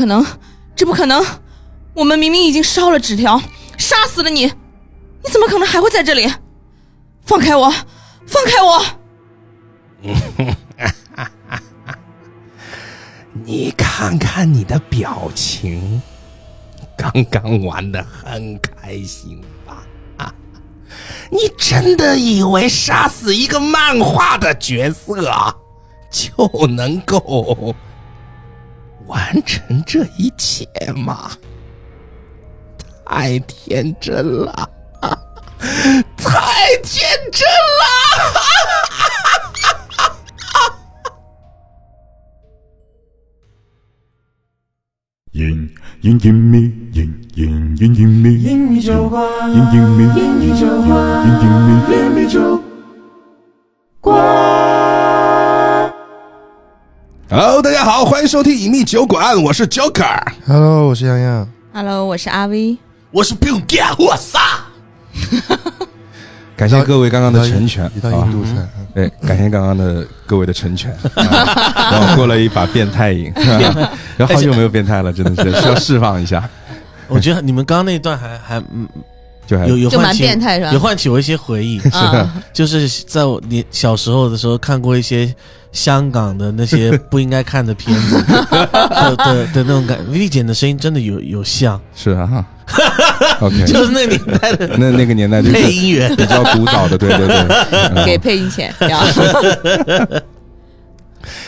可能，这不可能！我们明明已经烧了纸条，杀死了你，你怎么可能还会在这里？放开我！放开我！你看看你的表情，刚刚玩的很开心吧？你真的以为杀死一个漫画的角色就能够完成这一切吗？太天真了，太天真了！隐隐隐秘，隐隐隐隐秘，英语酒馆，隐隐秘，英语酒馆，隐隐秘。英语酒馆。Hello，大家好，欢迎收听隐秘酒馆，我是 Joker，Hello，我是洋洋。Hello，我是阿威。我是 Bill Gates，我操！感谢各位刚刚的成全一道啊印！度菜，对，感谢刚刚的各位的成全，啊 让我过了一把变态瘾，然后 好久没有变态了，真的是需要释放一下，我觉得你们刚刚那段还还嗯就还有有唤起变态是吧有唤起我一些回忆，啊，就是在我年小时候的时候看过一些香港的那些不应该看的片子 的的的那种感。V 姐的声音真的有有像，是啊哈，OK，就是那年代的那那个年代就是配音员。比较古早的，对对对。嗯给配音钱。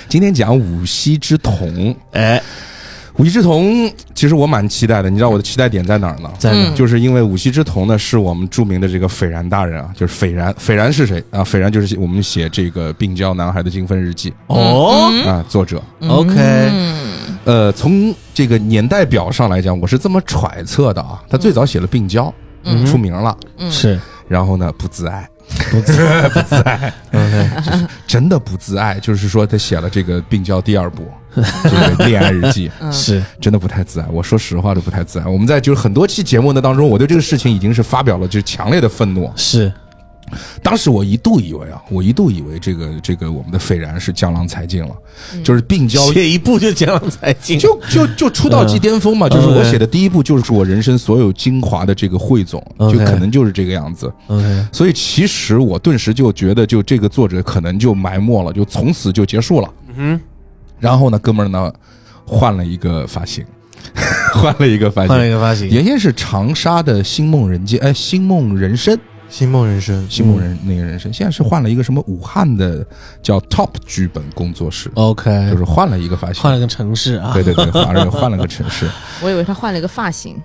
今天讲五溪之童，哎，五溪之瞳其实我蛮期待的，你知道我的期待点在哪儿呢？在哪？嗯。就是因为五溪之瞳呢，是我们著名的这个斐然大人啊，就是斐然，斐然是谁？啊？斐然就是我们写这个《病娇男孩的精分日记哦》啊，作者。，OK，嗯。呃，从这个年代表上来讲，我是这么揣测的啊，他最早写了《病娇》，嗯。出名了，是。然后呢不自爱，不自爱。不自爱，OK，真的不自爱，就是说他写了这个《病娇》第二部这 个恋爱日记，是真的不太自然。我说实话，都不太自然。我们在就是很多期节目的当中，我对这个事情已经是发表了就是强烈的愤怒。是，当时我一度以为啊，我一度以为这个这个我们的斐然是江郎才尽了，就是病娇写一部就江郎才尽，就就就出道即巅峰嘛，就是我写的第一部就是我人生所有精华的这个汇总，就可能就是这个样子。所以其实我顿时就觉得，就这个作者可能就埋没了，就从此就结束了。嗯然后呢，哥们儿呢 换了一个发型，换了一个发型，换了一型。个发型，原先是长沙的星梦人间，哎，星梦人生，星梦人生，星梦人那个人生，现在是换了一个什么武汉的叫 Top 剧本工作室，OK，就是换了一个发型，换了个城市啊，对对对，换了换了个城市。我以为他换了个发型。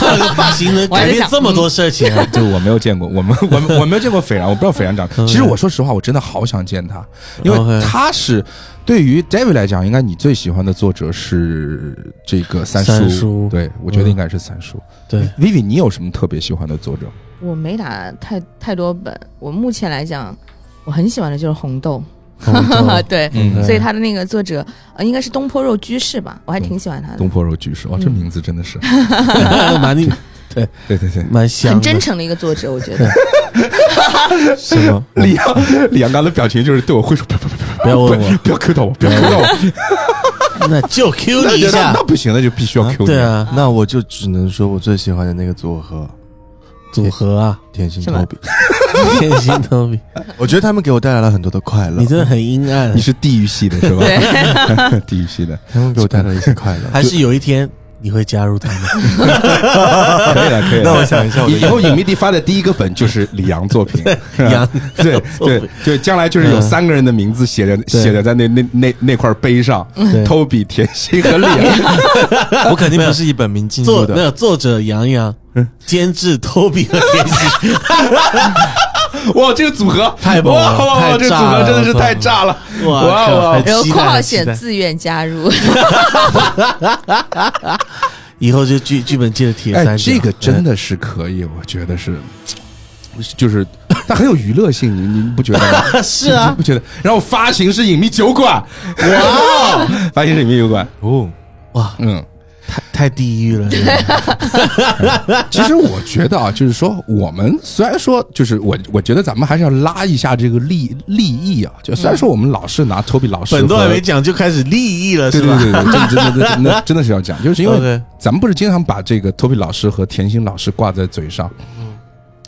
换了个发型能 改变这么多事情啊，就我没有见过，我们我们我没有见过斐然，我不知道斐然长。其实我说实话，我真的好想见他，因为他是对于 David 来讲，应该你最喜欢的作者是这个三三叔。对我觉得应该是三叔。对，Vivi，你有什么特别喜欢的作者？我没打太太多本，我目前来讲，我很喜欢的就是红豆。哈哈 对，嗯所以他的那个作者呃应该是东坡肉居士吧，我还挺喜欢他的东，坡肉居士，哇，这嗯名字真的是，蛮对对对对。蛮香的，很真诚的一个作者，我觉得。什么？李阳，李阳刚的表情就是对我挥手，不要不要不要问我，不要 Q 到我，不要 Q 到我，那就 Q 一下那，不行，那就必须要 Q 你。对，啊，那我就只能说我最喜欢的那个组合组合啊，甜心 Toby，天心 Toby，我觉得他们给我带来了很多的快乐。你，真的很阴暗你，是地狱系的是吧？地狱系的，他们给我带来了一些快乐。还是有一天你会加入他们，可以了，可以了。那我想一下我以以后影迷地发的第一个本就是李阳作品，杨 对 对对，将来就是有三个人的名字写着写着在那那那那块碑上对，Toby、甜心和李阳。我肯定不是一本名进入的，作没有作者杨洋，监制 Toby 和甜心，哇，这个组合太棒了哇哇哇，这个组合真的是太炸了！哇哇哇靠很然后期括号写待很期待。自愿加入，以后就剧剧本界的铁哎，三哎，这个真的是可以，我觉得是。就是它很有娱乐性，你你不觉得吗？是啊。不觉得？然后发行是隐秘酒馆，哇，发行是隐秘酒馆，哦，哇，嗯，太太地狱了，这个 其实我觉得啊，就是说，我们虽然说，就是我，我觉得咱们还是要拉一下这个利利益啊。就虽然说我们老是拿 Toby 老师本都还和没讲就开始利益了，是吧？对对对对，真的真的真的 真的是要讲，就是因为咱们不是经常把这个 Toby 老师和甜心老师挂在嘴上。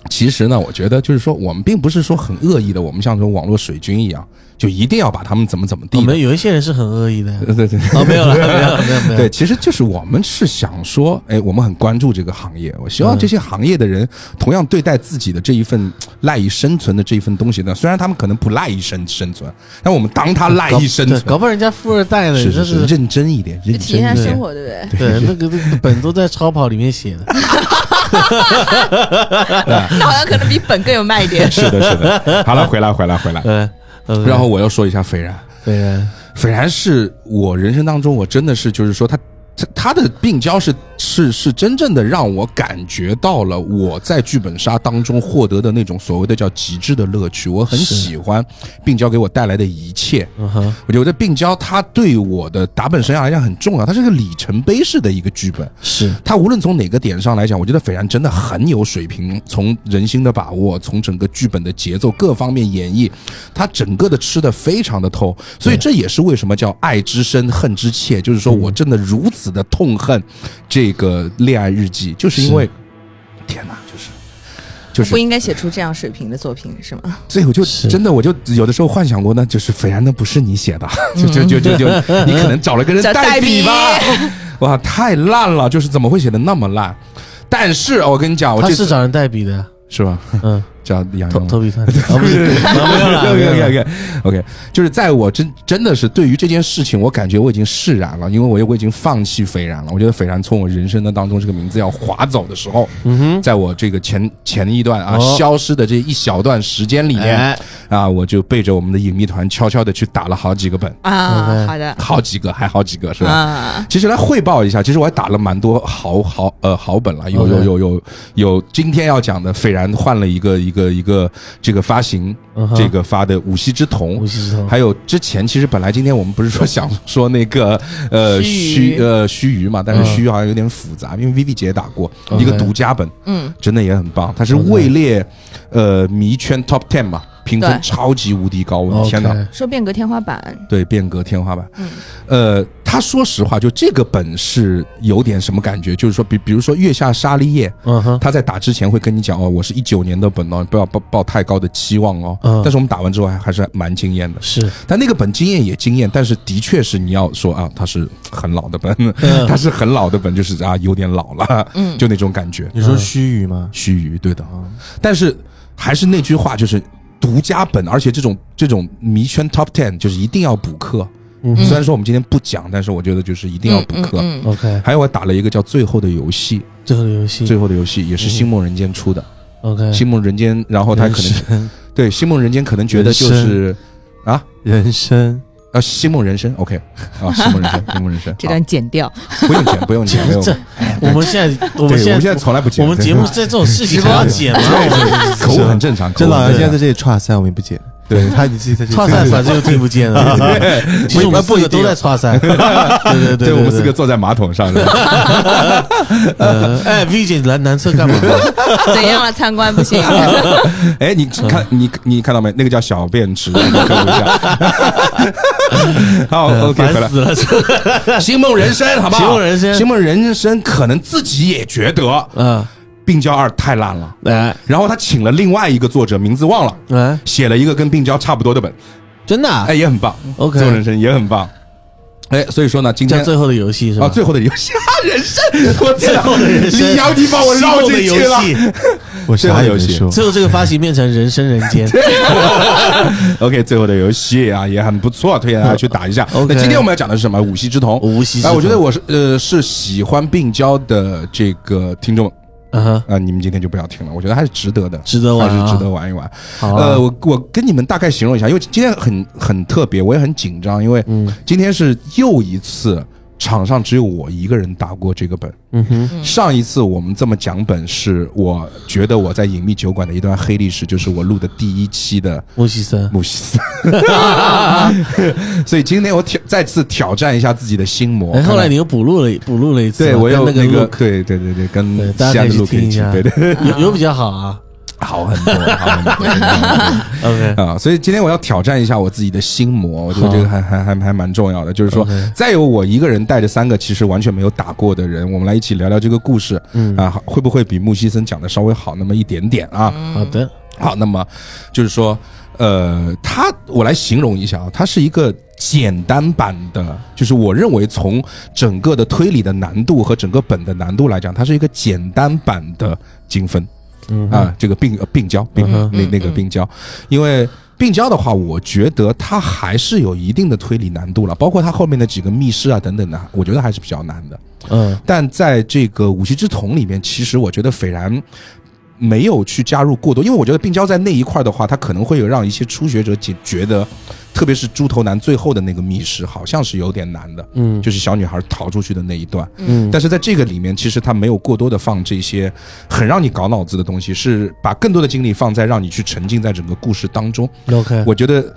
其实呢，我觉得就是说，我们并不是说很恶意的，我们像这种网络水军一样，就一定要把他们怎么怎么地的。我们有一些人是很恶意的，对对对，哦，没有了，没有了，没有没有。对，其实就是我们是想说，哎，我们很关注这个行业，我希望这些行业的人同样对待自己的这一份赖以生存的这一份东西呢。虽然他们可能不赖以生生存，但我们当他赖以生存，搞不好人家富二代呢，是是是认真一点，认体验一下真一点生。活，对不对？对，那个那个本都在超跑里面写的，那好像可能比本更有卖点。是的，是的。好了，回来，回来，回来。呃，呃然后我要说一下斐然，斐然，斐然是我人生当中，我真的是就是说他。他他的病娇是是是真正的让我感觉到了我在剧本杀当中获得的那种所谓的叫极致的乐趣，我很喜欢病娇给我带来的一切。嗯哼，我觉得病娇它对我的打本生涯来讲很重要，它是个里程碑式的一个剧本。是。它无论从哪个点上来讲，我觉得斐然真的很有水平，从人心的把握，从整个剧本的节奏各方面演绎，他整个的吃的非常的透，所以这也是为什么叫爱之深恨之切，就是说我真的如此的痛恨这个恋爱日记，就是因为天哪，就是。就是不应该写出这样水平的作品是吗？所以我就真的，我就有的时候幻想过呢，就是斐然那不是你写的，就就就就就你可能找了个人代代笔笔吧，哇，太烂了，就是怎么会写的那么烂？但是我跟你讲，我这次他是找人代笔的，是吧？嗯，叫杨洋。头头皮团，哦 不是，啊 没有了，没 OK 就是在我真真的是对于这件事情，我感觉我已经释然了，因为我我已经放弃斐然了。我觉得斐然从我人生的当中这个名字要划走的时候，嗯哼，在我这个前前一段啊、哦。消失的这一小段时间里面、哎。啊，我就背着我们的隐秘团悄悄的去打了好几个本，啊，好的。好几个还好几个是吧？啊，其实来汇报一下，其实我还打了蛮多好好呃好本了，有有有有有今天要讲的，斐然换了一个一个一个这个发行，嗯这个发的五溪之瞳还有之前其实本来今天我们不是说想说那个呃须呃须臾嘛，但是嗯须臾好像有点复杂，因为 Vivi 姐也打过一个独家本，嗯，真的也很棒，它是位列呃迷圈 Top Ten 嘛，评分超级无敌高，我的天哪！说变革天花板，对，变革天花板。嗯，呃，他说实话，就这个本是有点什么感觉，就是说，比比如说月下沙利叶，嗯哼，他在打之前会跟你讲哦，我是一九年的本哦，不要抱抱太高的期望哦。嗯但是我们打完之后还还是蛮惊艳的。是，但那个本惊艳也惊艳，但是的确是你要说啊，它是很老的本，嗯它是很老的本，就是啊有点老了，嗯就那种感觉。你说须臾吗？须臾，对的啊。但是还是那句话，就是独家本，而且这种这种迷圈 Top Ten 就是一定要补课。嗯虽然说我们今天不讲，但是我觉得就是一定要补课。嗯嗯 OK，还有我打了一个叫《最后的游戏。最后的游戏》，最后的游戏也是星梦人间出的。OK，星梦人间，然后他可能能对星梦人间可能觉得就是啊？人生啊星梦人生 OK 啊 星梦人生星梦人生，这段剪掉，不用剪不用剪，没有。这我们现在我们对我们现在从来不剪，我们节目在这种事情还要剪吗？口误很正常，这老杨现在在这里串三，我们也不剪。对他你自己在这里串赛反正又听不见了。其实我们四个都在串赛，对对对对我们四个坐在马桶上，哎，V 姐来男厕干嘛？怎样了？参观不行，哎，你看你你看到没？那个叫小便池，你科普一下。好呃，OK，回来。烦死了。星梦人生，好不好？星梦人生星梦人生可能自己也觉得嗯，病娇二太烂了，来然后他请了另外一个作者，名字忘了，哎，写了一个跟病娇差不多的本，真的啊哎，也很棒。OK 做人生也很棒。哎，所以说呢，今天叫最后的游戏是吧？啊，最后的游戏，啊 人生，我最后的人生李阳，你把我绕进去了。我 最后游戏。最后这个发行变成人生人间。OK，最后的游戏啊也很不错，推荐大家去打一下。OK 那今天我们要讲的是什么？五溪之瞳。哎，无锡之瞳我觉得我是呃是喜欢病娇的这个听众嗯哼，啊，你们今天就不要听了，我觉得还是值得的，值得玩啊。还是值得玩一玩。呃，我我跟你们大概形容一下，因为今天很很特别，我也很紧张，因为嗯。今天是又一次场上只有我一个人打过这个本。嗯哼，上一次我们这么讲本，是我觉得我在隐秘酒馆的一段黑历史，就是我录的第一期的莫西森，木西森。所以今天我挑再次挑战一下自己的心魔。哎，后来你又补录了，补录了一次，对我有跟那那个对对对对，跟对，大家可以去西安的录一下，对对，有有比较好啊。好很多。OK，啊，所以今天我要挑战一下我自己的心魔，我觉得这个还还还还蛮重要的。就是说再有我一个人带着三个其实完全没有打过的人，我们来一起聊聊这个故事。嗯啊，会不会比木西森讲的稍微好那么一点点啊？好的，好，那么就是说，呃，它我来形容一下啊，它是一个简单版的，就是我认为从整个的推理的难度和整个本的难度来讲，它是一个简单版的精分。嗯啊，这个病呃病娇病那那个病娇，因为病娇的话，我觉得它还是有一定的推理难度了，包括它后面的几个密室啊等等的，我觉得还是比较难的。嗯。但在这个武器之瞳里面，其实我觉得斐然没有去加入过多，因为我觉得病娇在那一块的话，它可能会有让一些初学者觉觉得，特别是猪头男最后的那个密室，好像是有点难的，嗯就是小女孩逃出去的那一段。嗯，但是在这个里面，其实他没有过多的放这些很让你搞脑子的东西，是把更多的精力放在让你去沉浸在整个故事当中。OK，我觉得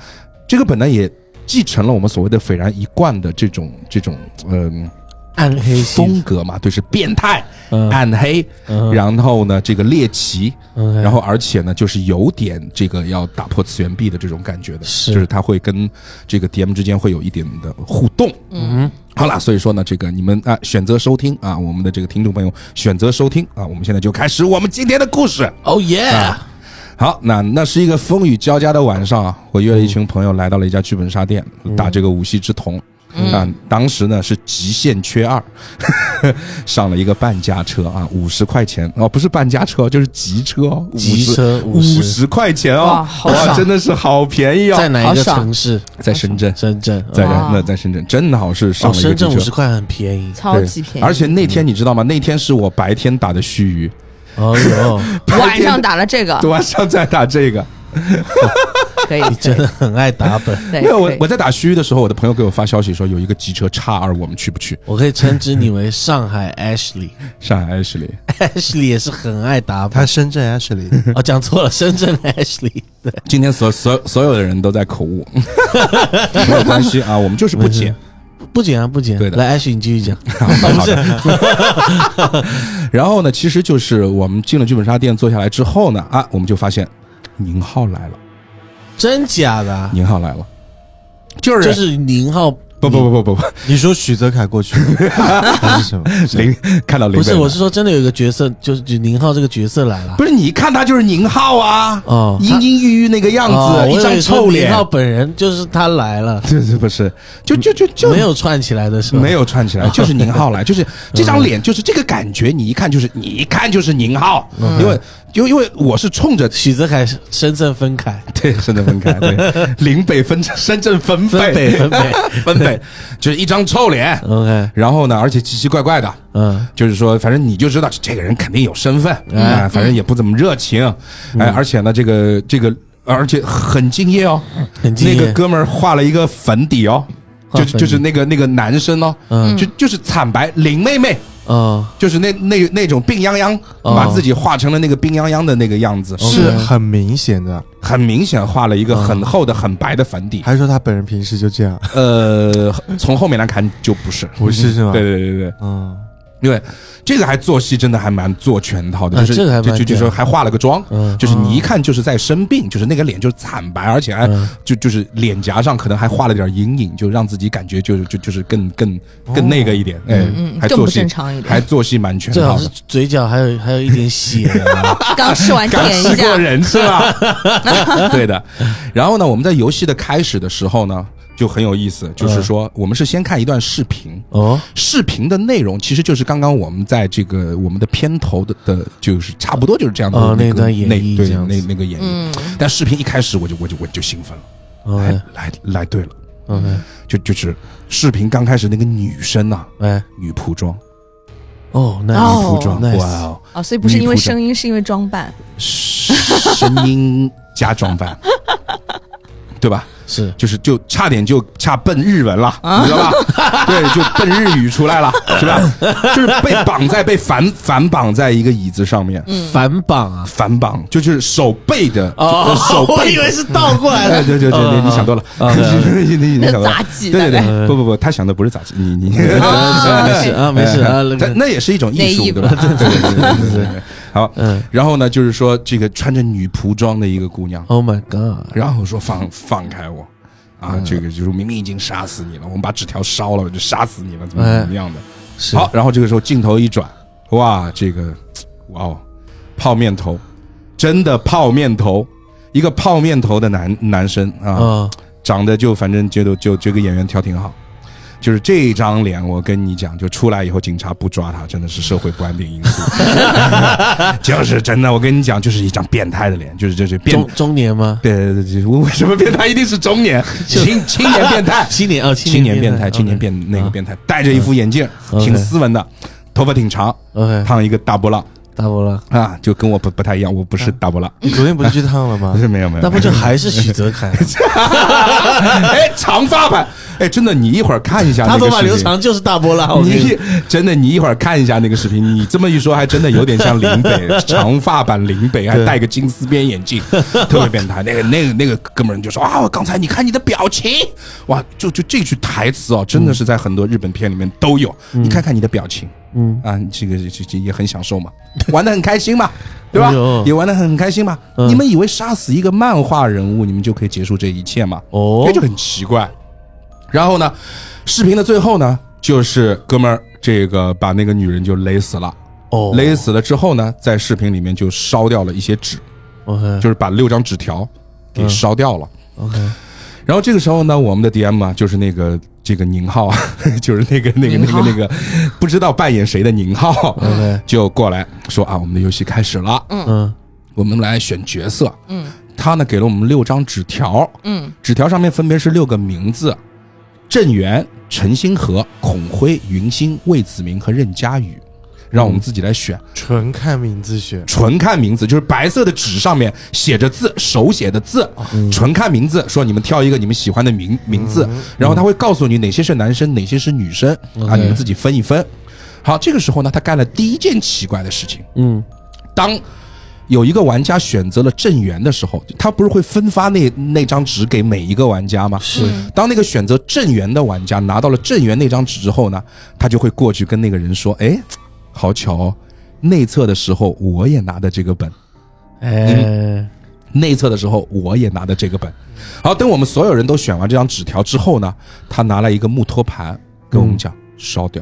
这个本来也继承了我们所谓的斐然一贯的这种这种嗯、暗黑风格嘛，对，是变态、嗯。暗黑，嗯。然后呢这个猎奇然后而且呢就是有点这个要打破次元壁的这种感觉的，是。就是他会跟这个 DM 之间会有一点的互动。嗯。好了，所以说呢，这个你们啊选择收听啊，我们的这个听众朋友选择收听啊，我们现在就开始我们今天的故事。哦耶，啊。好，那那是一个风雨交加的晚上啊，我约了一群朋友来到了一家剧本杀店，打这个五系之瞳。啊，当时呢是极限缺二，上了一个半价车啊，五十块钱。哦，不是半价车，就是急车哦，急车五50十。块钱哦。哇，真的是好便宜哦，在哪一个城市？在深圳，深圳，在哇。那在深圳，正好是上哦，了一个深圳急车。五十块很便宜。超级便宜，而且那天你知道吗？那天是我白天打的须臾，哦哟，晚上打了这个，晚上再打这个。可以，你真的很爱打本。对，没有，我我在打虚的时候，我的朋友给我发消息说有一个机车叉二，我们去不去？我可以称之你为上海 Ashley，上海 Ashley，Ashley 也是很爱打本。他深圳 Ashley，哦，讲错了，深圳 Ashley。对，今天所所所有的人都在口误，没有关系啊，我们就是不剪。不剪啊，不剪。对的来，Ashley 你继续讲。好的。然后呢，其实就是我们进了剧本杀店，坐下来之后呢，啊，我们就发现宁浩来了，真假的啊？宁浩来了，就是就是宁浩，不不不不不不，你说许泽凯过去 还是什么？林看到林不是，我是说真的有一个角色，就是就宁浩这个角色来了。不是你一看他就是宁浩啊，哦，阴阴郁郁那个样哦子，一张臭脸宁。浩本人就是他来了，对对，不是，就就就就没有串起来的是吧？没有串起来，就是宁浩来，就是这张脸，就是这个感觉，你一看就是你一看就是宁浩，因为因为因为我是冲着许泽凯深圳分开，对 深圳分开，对林北分深圳分分北分北。分北，就是一张臭脸，OK，然后呢，而且奇奇怪怪的，嗯。就是说，反正你就知道这个人肯定有身份，哎。啊，反正也不怎么热情，哎，而且呢，这个这个，而且很敬业哦，很敬业。那个哥们儿画了一个粉底哦，就就是那个那个男生哦，嗯。就就是惨白林妹妹。哦，就是那那那种病殃殃，哦把自己画成了那个病殃殃的那个样子，是。很明显的，很明显画了一个很厚的、很白的粉底。还是说他本人平时就这样？呃，从后面来看就不是，不是是吗？对对对对，嗯，因为这个还做戏真的还蛮做全套的，就是啊这个还就就就屌说还化了个妆，嗯就是你一看就是在生病，就是那个脸就是惨白，而且还嗯。就就是脸颊上可能还画了点阴影，就让自己感觉就是就就是更更更那个一点，哎嗯，更不还做戏正常一点。还做戏蛮全套的。最好是。嘴角还有还有一点血啊，刚吃完刚点一下，吃过人是吧？对的。然后呢，我们在游戏的开始的时候呢，就很有意思，就是说我们是先看一段视频。哦，视频的内容其实就是刚刚我们在这个我们的片头的的，就是差不多就是这样的哦那个那段演那对绎这样子。那那个演绎。嗯。但视频一开始我就我就我就兴奋了，来来来对了，OK，就就是视频刚开始那个女生呐，哎，女仆装，哦，那哦。女仆装，哇哦，哦，所以不是因为声音，是因为装扮。声音加装扮，对吧？是。就是就差点就差奔日文了，你知道吧？对，就奔日语出来了，是吧？就是被绑在被反反绑在一个椅子上面，反绑啊！反绑就是手背的，哦手背我以为是倒过来哎，的。对对对，嗯你你想多了，嗯你你 你想多了。杂技对对对，不不不，他想的不是杂技，你你。啊没事啊，没事啊，那那也是一种艺术，对吧？对对对对对对对。好，嗯。然后呢，就是说这个穿着女仆装的一个姑娘，，Oh my God！然后说放放开我。啊，嗯。这个就是明明已经杀死你了，我们把纸条烧了，我就杀死你了，怎么哎。怎么样的？是。好，然后这个时候镜头一转，哇，这个，哇哦，泡面头，真的泡面头，一个泡面头的男男生啊，啊，长得就反正觉得就这个演员挑挺好，就是这张脸，我跟你讲，就出来以后警察不抓他，真的是社会不安定因素，就是真的，我跟你讲，就是一张变态的脸，就是就是变中。中年吗？对对对对，为什么变态？一定是中年？青 青年变态？青年啊，青年变态，青年变那个变态，戴着一副眼镜，挺斯文的，头发挺长，烫一个大波浪大波浪，啊，就跟我不不太一样，我不是大波浪，你昨天不是去烫了吗不？是没有没有，那不就还是许泽楷？哎长发版，哎真的，你一会儿看一下他头发那个视频留长就是大波浪。你你真的，你一会儿看一下那个视频，你这么一说，还真的有点像林北 长发版林北，还戴个金丝边眼镜，特别变态。那个那个那个哥们就说啊，我刚才你看你的表情，哇，就就这句台词哦，真的是在很多日本片里面都有。你看看你的表情，嗯啊，这个这这也很享受嘛，玩的很开心嘛，对吧哎？也玩的很开心嘛。嗯你们以为杀死一个漫画人物，你们就可以结束这一切吗？哦这就很奇怪。然后呢，视频的最后呢，就是哥们儿这个把那个女人就勒死了，哦勒死了之后呢，在视频里面就烧掉了一些纸，OK 就是把六张纸条给嗯烧掉了。OK 然后这个时候呢，我们的 DM 啊，就是那个这个宁浩啊，就是那个那个那个那个不知道扮演谁的宁浩，就过来说啊，我们的游戏开始了，嗯。我们来选角色。嗯。他呢给了我们六张纸条，嗯。纸条上面分别是六个名字：郑源、陈星河、孔辉、云星、魏子明和任佳宇，让我们自己来选。纯看名字选，纯看名字，就是白色的纸上面写着字，手写的字，嗯。纯看名字，说你们挑一个你们喜欢的名名字，然后他会告诉你哪些是男生，哪些是女生啊，你们自己分一分。好，这个时候呢，他干了第一件奇怪的事情，嗯。当有一个玩家选择了正源的时候，他不是会分发那那张纸给每一个玩家吗？是。当那个选择正源的玩家拿到了正源那张纸之后呢，他就会过去跟那个人说：“哎，好巧哦，内测的时候我也拿的这个本，哎。内测的时候我也拿的这个本。”好，等我们所有人都选完这张纸条之后呢，他拿来一个木托盘跟我们讲：“烧掉，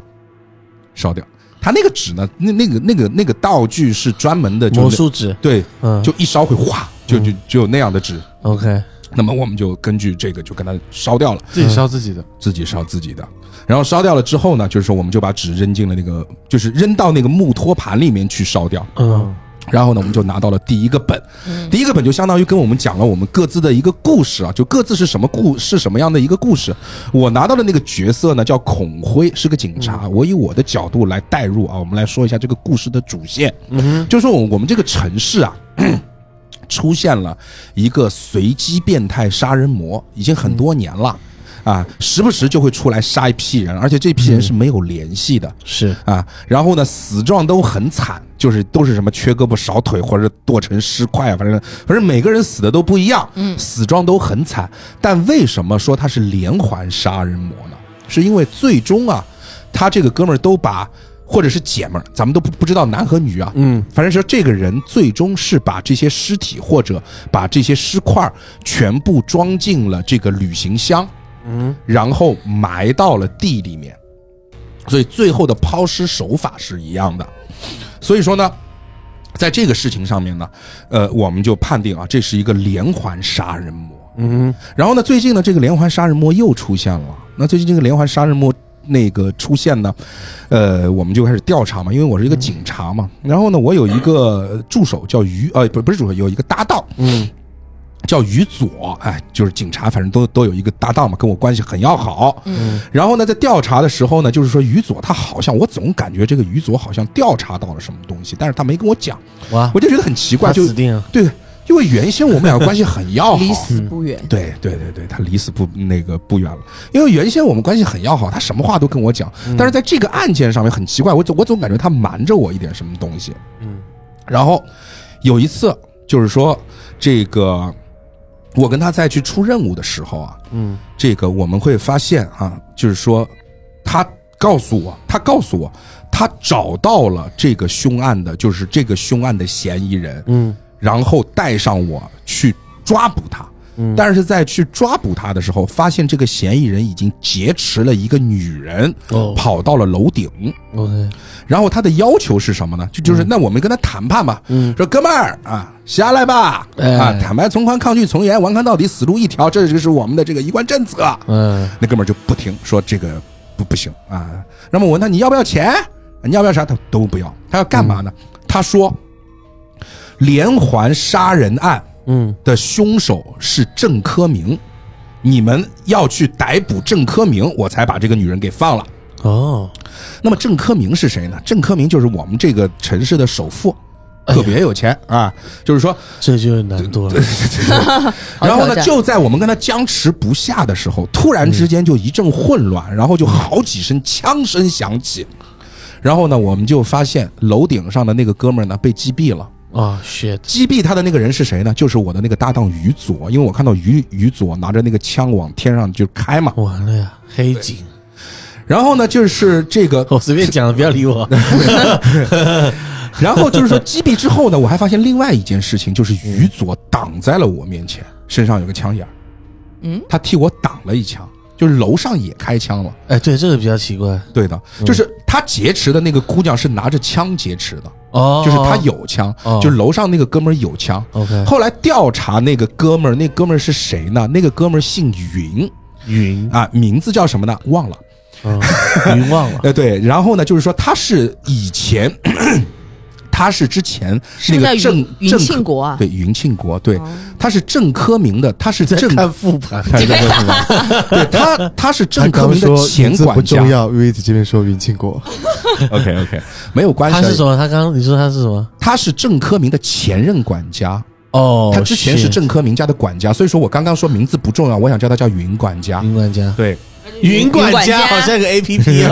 烧掉。”他那个纸呢，那那个那个那个道具是专门的，就是魔术纸。对，嗯。就一烧会哗，就就就有那样的纸。OK 那么我们就根据这个就跟他烧掉了。自己烧自己的。自己烧自己的。然后烧掉了之后呢，就是说我们就把纸扔进了那个，就是扔到那个木托盘里面去烧掉。嗯然后呢，我们就拿到了第一个本，第一个本就相当于跟我们讲了我们各自的一个故事啊，就各自是什么故是什么样的一个故事。我拿到的那个角色呢叫孔辉，是个警察。我以我的角度来代入啊，我们来说一下这个故事的主线。嗯就是说我我们这个城市啊。出现了一个随机变态杀人魔，已经很多年了，啊，时不时就会出来杀一批人，而且这批人是没有联系的，是啊，然后呢，死状都很惨，就是都是什么缺胳膊少腿或者剁成尸块啊，反正反正每个人死的都不一样，嗯，死状都很惨。但为什么说他是连环杀人魔呢？是因为最终啊，他这个哥们儿都把或者是姐们儿，咱们都不不知道男和女啊，嗯反正说这个人最终是把这些尸体或者把这些尸块全部装进了这个旅行箱，嗯然后埋到了地里面，所以最后的抛尸手法是一样的。所以说呢，在这个事情上面呢，呃，我们就判定啊，这是一个连环杀人魔。嗯然后呢，最近呢，这个连环杀人魔又出现了。那最近这个连环杀人魔那个出现呢，呃，我们就开始调查嘛，因为我是一个警察嘛。然后呢，我有一个助手叫于，呃，不不是助手，有一个搭档嗯叫于左，哎，就是警察，反正都都有一个搭档嘛，跟我关系很要好。嗯然后呢，在调查的时候呢，就是说于左他好像，我总感觉这个于左好像调查到了什么东西，但是他没跟我讲，哇，我就觉得很奇怪，就死定了，对，因为原先我们两个关系很要好，离死不远。对对对对，他离死不那个不远了，因为原先我们关系很要好，他什么话都跟我讲，但是在这个案件上面很奇怪，我总我总感觉他瞒着我一点什么东西。嗯。然后有一次就是说这个我跟他再去出任务的时候啊，嗯。这个我们会发现啊，就是说他告诉我，他告诉我，他找到了这个凶案的，就是这个凶案的嫌疑人，嗯然后带上我去抓捕他。嗯，但是在去抓捕他的时候，发现这个嫌疑人已经劫持了一个女人，哦跑到了楼顶。，OK，然后他的要求是什么呢？就就是那我们跟他谈判吧，嗯说哥们儿啊，下来吧，哎啊，坦白从宽，抗拒从严，顽抗到底，死路一条，这就是我们的这个一贯政策。嗯那哥们儿就不听，说这个不不行啊。那么我问他你要不要钱？你要不要啥？他都不要。他要干嘛呢？他说，连环杀人案嗯的凶手是郑科明，你们要去逮捕郑科明，我才把这个女人给放了。哦，那么郑科明是谁呢？郑科明就是我们这个城市的首富，特别有钱啊。就是说，这就有难度了。然后呢，就在我们跟他僵持不下的时候，突然之间就一阵混乱，然后就好几声枪声响起，然后呢，我们就发现楼顶上的那个哥们儿呢被击毙了。哦，shit，击毙他的那个人是谁呢？就是我的那个搭档于佐，因为我看到于于佐拿着那个枪往天上就开嘛。完了呀，黑警，然后呢，就是这个 我随便讲的，不要理我。然后就是说击毙之后呢，我还发现另外一件事情，就是于佐挡在了我面前，身上有个枪眼儿嗯，他替我挡了一枪，就是楼上也开枪了。哎，对，这个比较奇怪。对的，就是他劫持的那个姑娘是拿着枪劫持的，哦，就是他有枪，哦就是楼上那个哥们儿有枪。OK，后来调查那个哥们儿，那哥们儿是谁呢？那个哥们儿姓云云，啊，名字叫什么呢？忘了。嗯，云忘了。呃，对，然后呢，就是说他是以前，他是之前那个郑郑庆国啊？对云庆国，对，哦他是郑科明的，他是在郑，看复盘 对他他是郑科明的前管家重。要，因为这边说云庆国，OK OK，没有关系。他是什么？他刚刚你说他是什么？他是郑科明的前任管家，哦，他之前是郑科明家的管家，所以说我刚刚说名字不重要，我想叫他叫云管家。云管家，对，云管管家好像个 A P P 哦。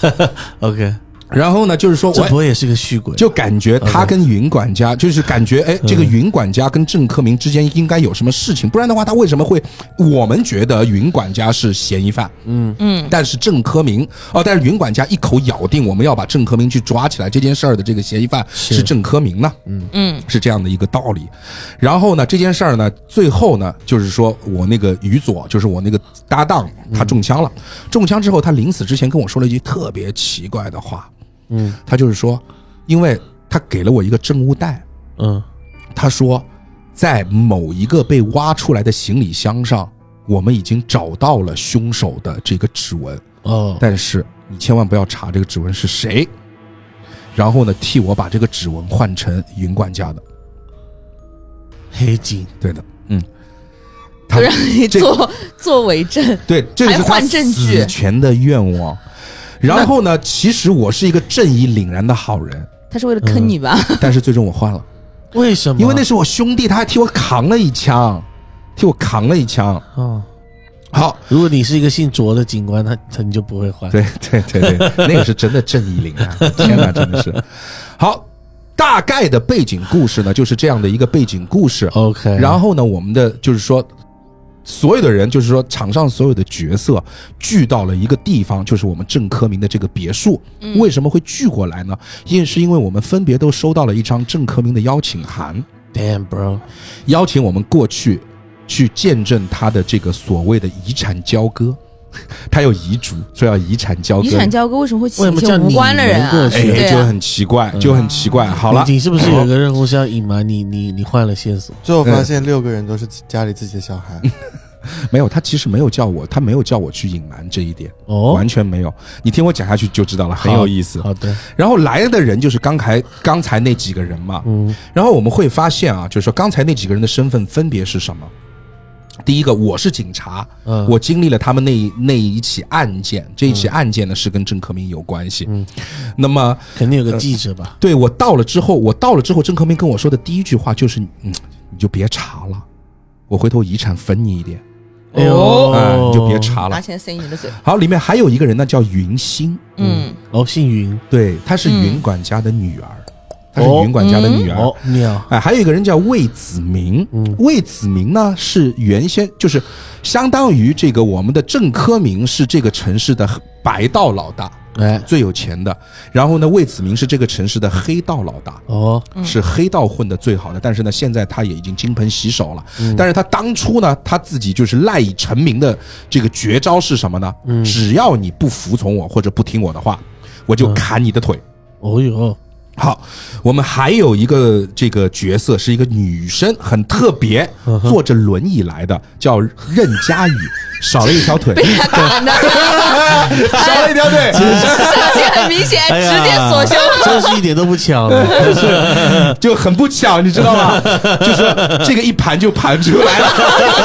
对，OK，然后呢，就是说我这不也是个虚鬼？就感觉他跟云管家，就是感觉哎，这个云管家跟郑科明之间应该有什么事情，不然的话，他为什么会？我们觉得云管家是嫌疑犯，嗯。嗯，但是郑科明哦，但是云管家一口咬定我们要把郑科明去抓起来，这件事儿的这个嫌疑犯是是。郑科明呢，嗯，是这样的一个道理。然后呢，这件事儿呢，最后呢，就是说我那个于左，就是我那个搭档，他中枪了，中枪之后，他临死之前跟我说了一句特别奇怪的话，嗯他就是说，因为他给了我一个证物袋。嗯，他说，在某一个被挖出来的行李箱上，我们已经找到了凶手的这个指纹，哦，但是你千万不要查这个指纹是谁。然后呢，替我把这个指纹换成云管家的。黑警，对的，嗯，他让你这个做做为证。对，这个是换证据死前的愿望。然后呢，其实我是一个正义凛然的好人，他是为了坑你吧？但是最终我换了，为什么？因为那是我兄弟，他还替我扛了一枪，替我扛了一枪。哦，好，如果你是一个姓卓的警官，他他你就不会换。对对对对，那个是真的正义凛然，天哪，真的是。好，大概的背景故事呢，就是这样的一个背景故事。，OK，然后呢，我们的就是说，所有的人，就是说场上所有的角色聚到了一个地方，就是我们郑科明的这个别墅。为什么会聚过来呢？因为是因为我们分别都收到了一张郑科明的邀请函，Damn bro，邀请我们过去去见证他的这个所谓的遗产交割。他有遗嘱，说要遗产交割，遗产交割为什么会请为什么一些无关的人哎，就很奇怪，就很奇怪。好了，你是不是有个任务是要隐瞒你你你换了线索？最后发现六个人都是家里自己的小孩，没有，他其实没有叫我，他没有叫我去隐瞒这一点，哦，完全没有。你听我讲下去就知道了，很有意思。好的，然后来的人就是刚才刚才那几个人嘛，嗯。然后我们会发现啊，就是说刚才那几个人的身份分别是什么？第一个，我是警察，嗯我经历了他们那一那一起案件，这一起案件呢是跟郑克明有关系。嗯那么肯定有个记者吧？对我到了之后，我到了之后，郑克明跟我说的第一句话就是：“嗯，你就别查了，我回头遗产分你一点，哎呦，嗯，你就别查了。拿钱塞你的嘴。”好，里面还有一个人呢，叫云星，嗯，哦，姓云，对，她是嗯云管家的女儿，她是云管家的女儿。哦，妙，哎，还有一个人叫魏子明，嗯魏子明呢是原先就是相当于这个我们的郑科明是这个城市的白道老大，哎，最有钱的。然后呢，魏子明是这个城市的黑道老大，哦，是黑道混的最好的。但是呢，现在他也已经金盆洗手了。嗯但是他当初呢，他自己就是赖以成名的这个绝招是什么呢？嗯只要你不服从我或者不听我的话，我就嗯砍你的腿。哦哟，好，我们还有一个这个角色是一个女生，很特别，嗯坐着轮椅来的，叫任佳宇，少了一条腿，他砍的，少了一条腿，设计很明显，直接锁胸。真是一点都不巧 是。就很不巧，你知道吗？就是这个一盘就盘出来了，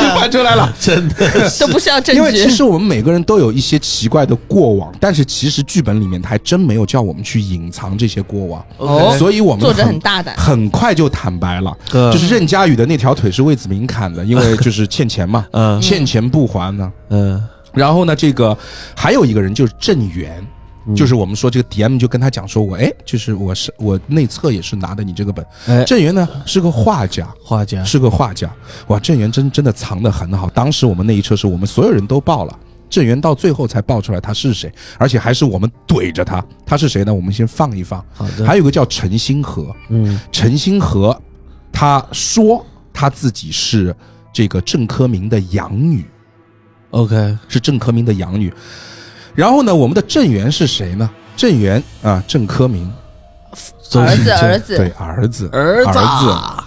就盘出来了。真的都不需要证因为其。实我们每个人都有一些奇怪的过往，但是其实剧本里面还真没有叫我们去隐藏这些过往，哦所以我们作者很大胆很快就坦白了，嗯就是任佳宇的那条腿是魏子明砍的，因为就是欠钱嘛，嗯欠钱不还呢。嗯然后呢，这个还有一个人就是郑源。嗯就是我们说这个 DM 就跟他讲说，我哎，就是我是我内测也是拿的你这个本。哎，郑源呢是个画家，画家是个画家。哇，郑源真真的藏得很好。当时我们那一车是我们所有人都报了，郑源到最后才爆出来他是谁，而且还是我们怼着他。他是谁呢？我们先放一放。好的，还有个叫陈星河，嗯陈星河，他说他自己是这个郑科明的养女，，OK，是郑科明的养女。然后呢，我们的郑源是谁呢？郑源啊，郑科明，儿子，周星驰儿子，对，儿子，儿子儿子。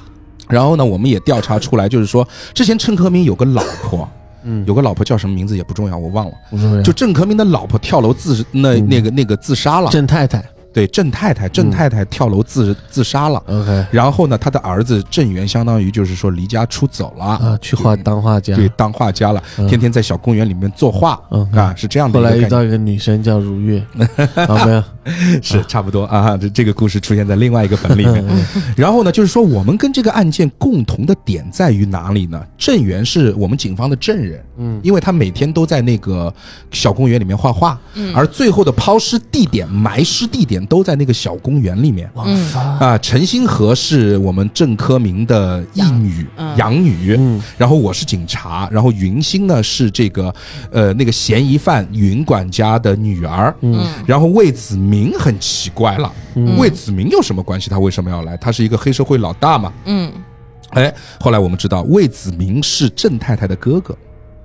然后呢，我们也调查出来，就是说，之前郑科明有个老婆，嗯，有个老婆叫什么名字也不重要，我忘了。就郑克明的老婆跳楼自那嗯。那个那个自杀了，郑太太对，郑太太，郑太太跳楼自自杀了。，OK，然后呢，他的儿子郑源相当于就是说离家出走了啊，去画当画家，对，当画家了，嗯天天在小公园里面作画嗯啊，是这样的后来。遇到一个女生叫如月，啊没有？是差不多啊，这这个故事出现在另外一个本里面。嗯 然后呢，就是说我们跟这个案件共同的点在于哪里呢？郑源是我们警方的证人，嗯因为他每天都在那个小公园里面画画，嗯而最后的抛尸地点、埋尸地点都在那个小公园里面。嗯啊，陈星河是我们郑科明的义女、嗯养女，嗯然后我是警察，然后云星呢是这个呃那个嫌疑犯云管家的女儿，嗯然后魏子明很奇怪了，嗯魏子明有什么关系？他为什么要来？他是一个黑社会老大嘛。嗯，哎，后来我们知道魏子明是郑太太的哥哥，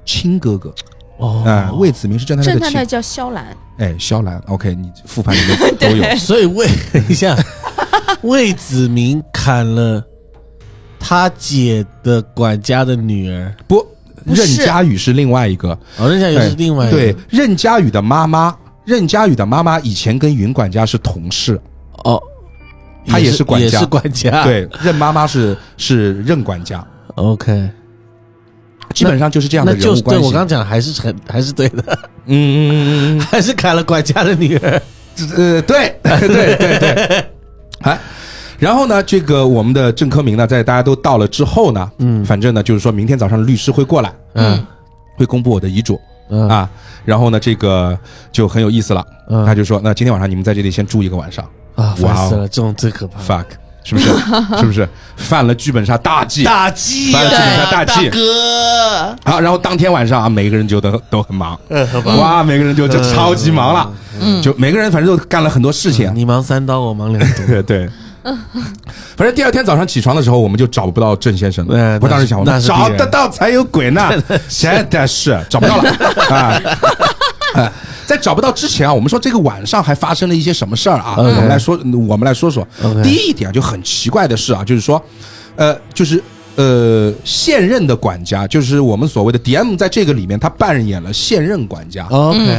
亲哥哥。哦，哎，魏子明是郑太太的亲。郑太太叫肖兰，哎，肖兰，OK，你复盘里面 都有。所以魏等 一下，魏子明砍了他姐的管家的女儿，不，任佳宇是另外一个。哦，人家又是另外一个。对，任佳宇的妈妈，任佳宇的妈妈以前跟云管家是同事。哦，他也是管家。也是管家，对，任妈妈是是任管家，，OK，基本上就是这样的人物关系。我刚讲还是很还是对的，嗯嗯嗯嗯 还是砍了管家的女儿，嗯，呃，对对对 对，哎。然后呢，这个我们的郑科明呢，在大家都到了之后呢，嗯。反正呢，就是说明天早上律师会过来，嗯。会公布我的遗嘱嗯。啊。然后呢，这个就很有意思了，嗯。他就说，那今天晚上你们在这里先住一个晚上。啊，烦死了，这种最可怕，，fuck，是不是？是不是？犯了剧本杀大忌？大忌犯了剧本杀大忌。哥，好，然后当天晚上啊，每个人就都都很忙，嗯，好吧，哇，每个人就就超级忙了，嗯，就每个人反正都干了很多事情。你忙三刀，我忙两刀，对。对。反正第二天早上起床的时候，我们就找不到郑先生对了。我当时想，那是找得到才有鬼呢，真的是找不到了。啊！哎在找不到之前啊，我们说这个晚上还发生了一些什么事儿啊？我们来说，我们来说说。第一点就很奇怪的事啊，就是说，呃，就是呃，现任的管家，就是我们所谓的 DM，在这个里面他扮演了现任管家。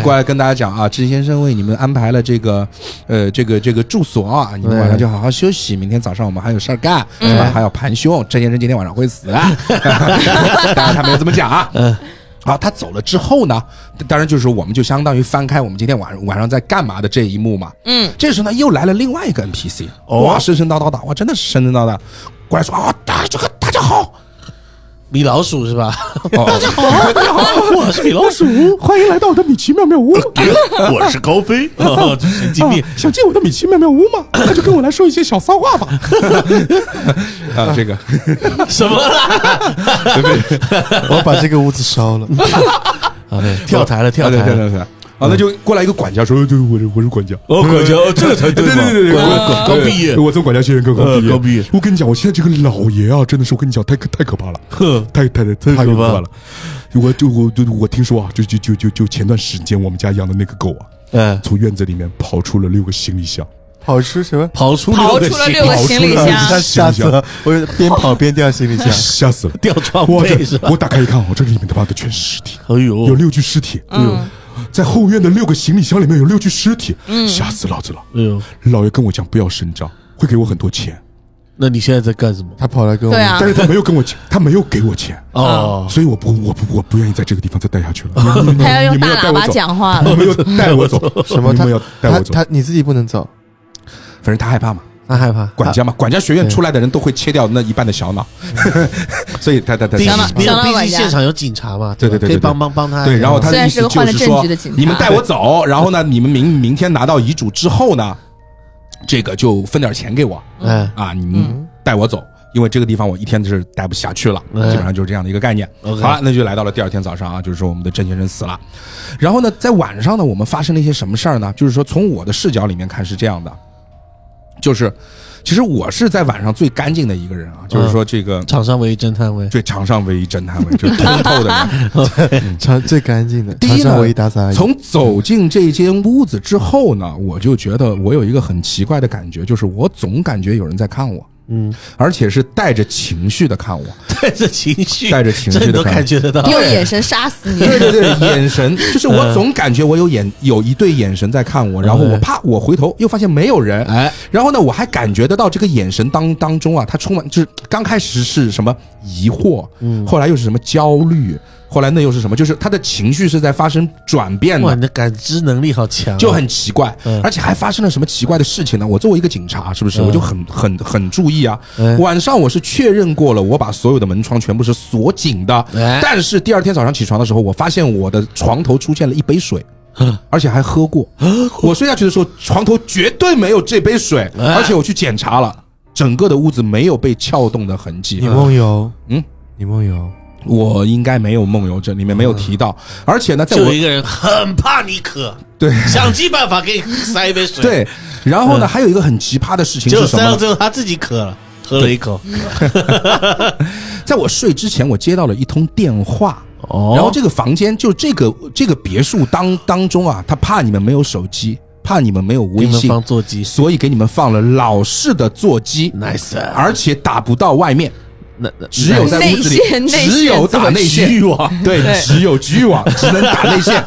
过来跟大家讲啊，郑先生为你们安排了这个，呃，这个这个住所啊，你们晚上就好好休息，明天早上我们还有事儿干，是吧？还要盘凶，郑先生今天晚上会死，啊 当然他没有这么讲啊。嗯，好，他走了之后呢，当然就是我们就相当于翻开我们今天晚上晚上在干嘛的这一幕嘛。嗯，这时候呢，又来了另外一个 NPC，哦哇，神神叨叨的，哇，真的是神神叨叨，过来说啊，大这个大家好，米老鼠是吧？哦大家好，大家好，我是米老鼠，欢迎来到我的米奇妙妙屋。我是高飞，神经病啊。想进我的米奇妙妙屋吗？那就跟我来说一些小骚话吧。啊，这个 什么啦？我把这个屋子烧了。啊，对，跳台了，跳台了。对对对对。啊，那就过来一个管家说：“对，我是我是管家。”哦，管家，哦这个才对嘛，对对对对管刚毕业，我从管家学院刚刚毕业。呃刚毕业我跟你讲，我现在这个老爷啊，真的是我跟你讲，太可太可怕了，呵，太太太太太可怕了。我就我就我听说啊，就就就就就前段时间我们家养的那个狗啊，嗯，从院子里面跑出了六个行李箱，跑出什么？跑出跑六个行出了六个行李箱，吓死了！我边跑边掉行李箱。吓死了。掉床哇，这被是吧？我打开一看，我这里面他妈的全是尸体，哎呦，有六具尸体。嗯，在后院的六个行李箱里面有六具尸体，吓死老子了。哎呦，老爷跟我讲不要声张，会给我很多钱，那你现在在干什么？他跑来跟我对啊但是他没有跟我钱，他没有给我钱，哦，所以我不我不我不愿意在这个地方再待下去了。你 们他要用你们大喇叭带我走讲话了。你们要带我走，什么？他你们要带他我走。他你自己不能走，反正他害怕嘛，他害怕。管家嘛，管家学院出来的人都会切掉那一半的小脑，所以他他他毕竟毕竟现场有警察嘛，对对对可以帮帮帮他。对，然后他意思是个换了就是说证据的警，察你们带我走，然后呢，你们明明天拿到遗嘱之后呢，这个就分点钱给我嗯啊，你们带我走。因为这个地方我一天是待不下去了，哎基本上就是这样的一个概念。好了，那就来到了第二天早上啊，就是说我们的郑先生死了。然后呢，在晚上呢，我们发生了一些什么事儿呢？就是说从我的视角里面看是这样的，就是其实我是在晚上最干净的一个人啊，就是说这个场上唯一侦探位。对场上唯一侦探位，就是通透的人。场最干净的，第一呢场上唯一打扫阿姨。从走进这间屋子之后呢，我就觉得我有一个很奇怪的感觉，就是我总感觉有人在看我，嗯，而且是带着情绪的看我，带着情绪，带着情绪你都的看感觉得到。用眼神杀死你。对对对，眼神 就是我总感觉我有眼有一对眼神在看我，然后我怕我回头又发现没有人，哎，然后呢，我还感觉得到这个眼神当当中啊，它充满就是刚开始是什么疑惑，嗯。后来又是什么焦虑，后来那又是什么？就是他的情绪是在发生转变哇，的你。的感知能力好强啊，就很奇怪嗯，而且还发生了什么奇怪的事情呢？我作为一个警察，是不是嗯我就很很很注意啊哎？晚上我是确认过了，我把所有的门窗全部是锁紧的哎，但是第二天早上起床的时候，我发现我的床头出现了一杯水。而且还喝过，我睡下去的时候，床头绝对没有这杯水，哎而且我去检查了，整个的屋子没有被撬动的痕迹。你梦游，嗯，你梦游，我应该没有梦游症，里面没有提到。而且呢，在我一个人很怕你渴，对。想尽办法给你塞一杯水，，对，然后呢，还有一个很奇葩的事情是什么塞？到最后他自己渴了，喝了一口，在我睡之前，我接到了一通电话，哦。然后这个房间就这个这个别墅当当中啊，他怕你们没有手机，怕你们没有微信，放座机。所以给你们放了老式的座机，，nice，而且打不到外面，那那只有在屋子里内线只有打内线局域网，对，只有局域网，只能打内线。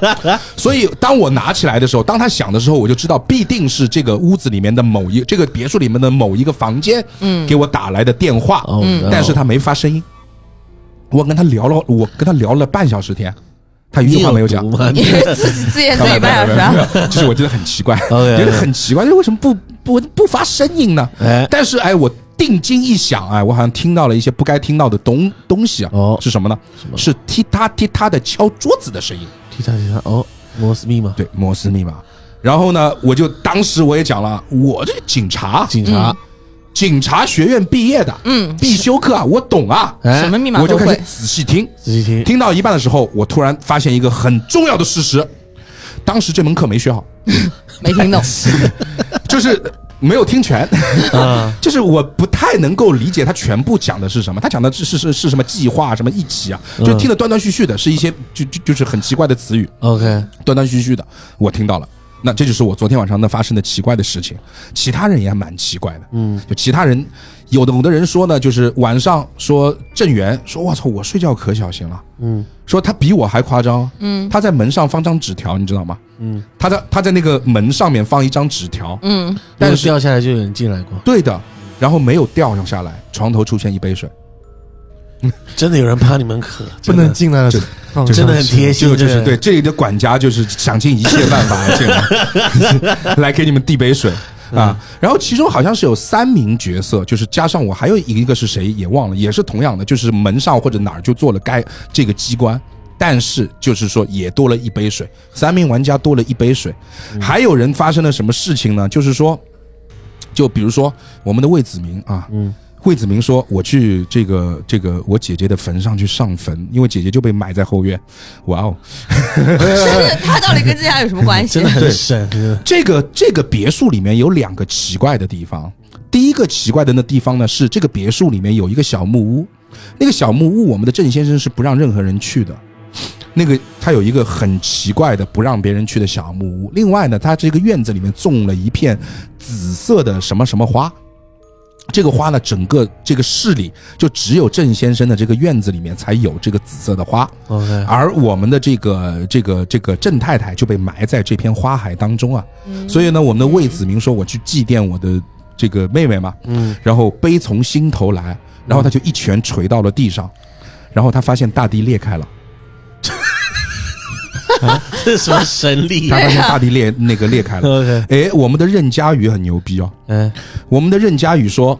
所以当我拿起来的时候，当他响的时候，我就知道必定是这个屋子里面的某一这个别墅里面的某一个房间，嗯给我打来的电话。哦嗯但是他没发声音。我跟他聊了，我跟他聊了半小时天，他一句话没有讲。吗？你是自己自言自语半小时啊？就是我觉得很奇怪，觉得很奇怪，就是为什么不不不发声音呢？哎，但是哎，我定睛一想，哎，我好像听到了一些不该听到的东东西啊。哦是什么呢？么是踢踏踢踏的敲桌子的声音。踢踏踢踏，哦，摩斯密码，对，摩斯密码。然后呢，我就当时我也讲了，我这个警察，警察，警察学院毕业的，嗯，必修课啊，我懂啊。哎什么密码我就开始都会。仔细听，仔细听，听到一半的时候，我突然发现一个很重要的事实，当时这门课没学好，没听懂。就是没有听全，啊，就是我不太能够理解他全部讲的是什么。他讲的是是是是什么计划，什么一起啊，就听得断断续续的，是一些就就就是很奇怪的词语，OK，断断续续的，我听到了。那这就是我昨天晚上那发生的奇怪的事情，其他人也蛮奇怪的。嗯，就其他人，有的有的人说呢，就是晚上说郑源说，我操，我睡觉可小心了。嗯说他比我还夸张，嗯。他在门上放张纸条，你知道吗？嗯，他在他在那个门上面放一张纸条，嗯，但但是是掉下来就有人进来过，对的，然后没有掉下来，床头出现一杯水，嗯 真的有人怕你们渴，不能进来了真的很贴心，就就是对。这里的管家就是想尽一切办法进来，来给你们递杯水啊。然后其中好像是有三名角色，就是加上我还有一个是谁也忘了，也是同样的，就是门上或者哪儿就做了该这个机关。但是就是说，也多了一杯水，三名玩家多了一杯水。还有人发生了什么事情呢？就是说，就比如说我们的魏子明啊，嗯魏子明说：“我去这个这个我姐姐的坟上去上坟，因为姐姐就被埋在后院。”哇哦，是他到底跟这家有什么关系 真的？对很神，这个这个别墅里面有两个奇怪的地方。第一个奇怪的那地方呢，是这个别墅里面有一个小木屋，那个小木屋我们的郑先生是不让任何人去的。那个他有一个很奇怪的不让别人去的小木屋。另外呢，他这个院子里面种了一片紫色的什么什么花。这个花呢，整个这个市里就只有郑先生的这个院子里面才有这个紫色的花。OK，而我们的这个这个这个郑太太就被埋在这片花海当中啊。所以呢，我们的魏子明说我去祭奠我的这个妹妹嘛，嗯，然后悲从心头来，然后他就一拳捶到了地上，然后他发现大地裂开了，这 是什么神力？他发现大地裂那个裂开了。哎，我们的任嘉宇很牛逼哦，嗯，我们的任嘉宇说，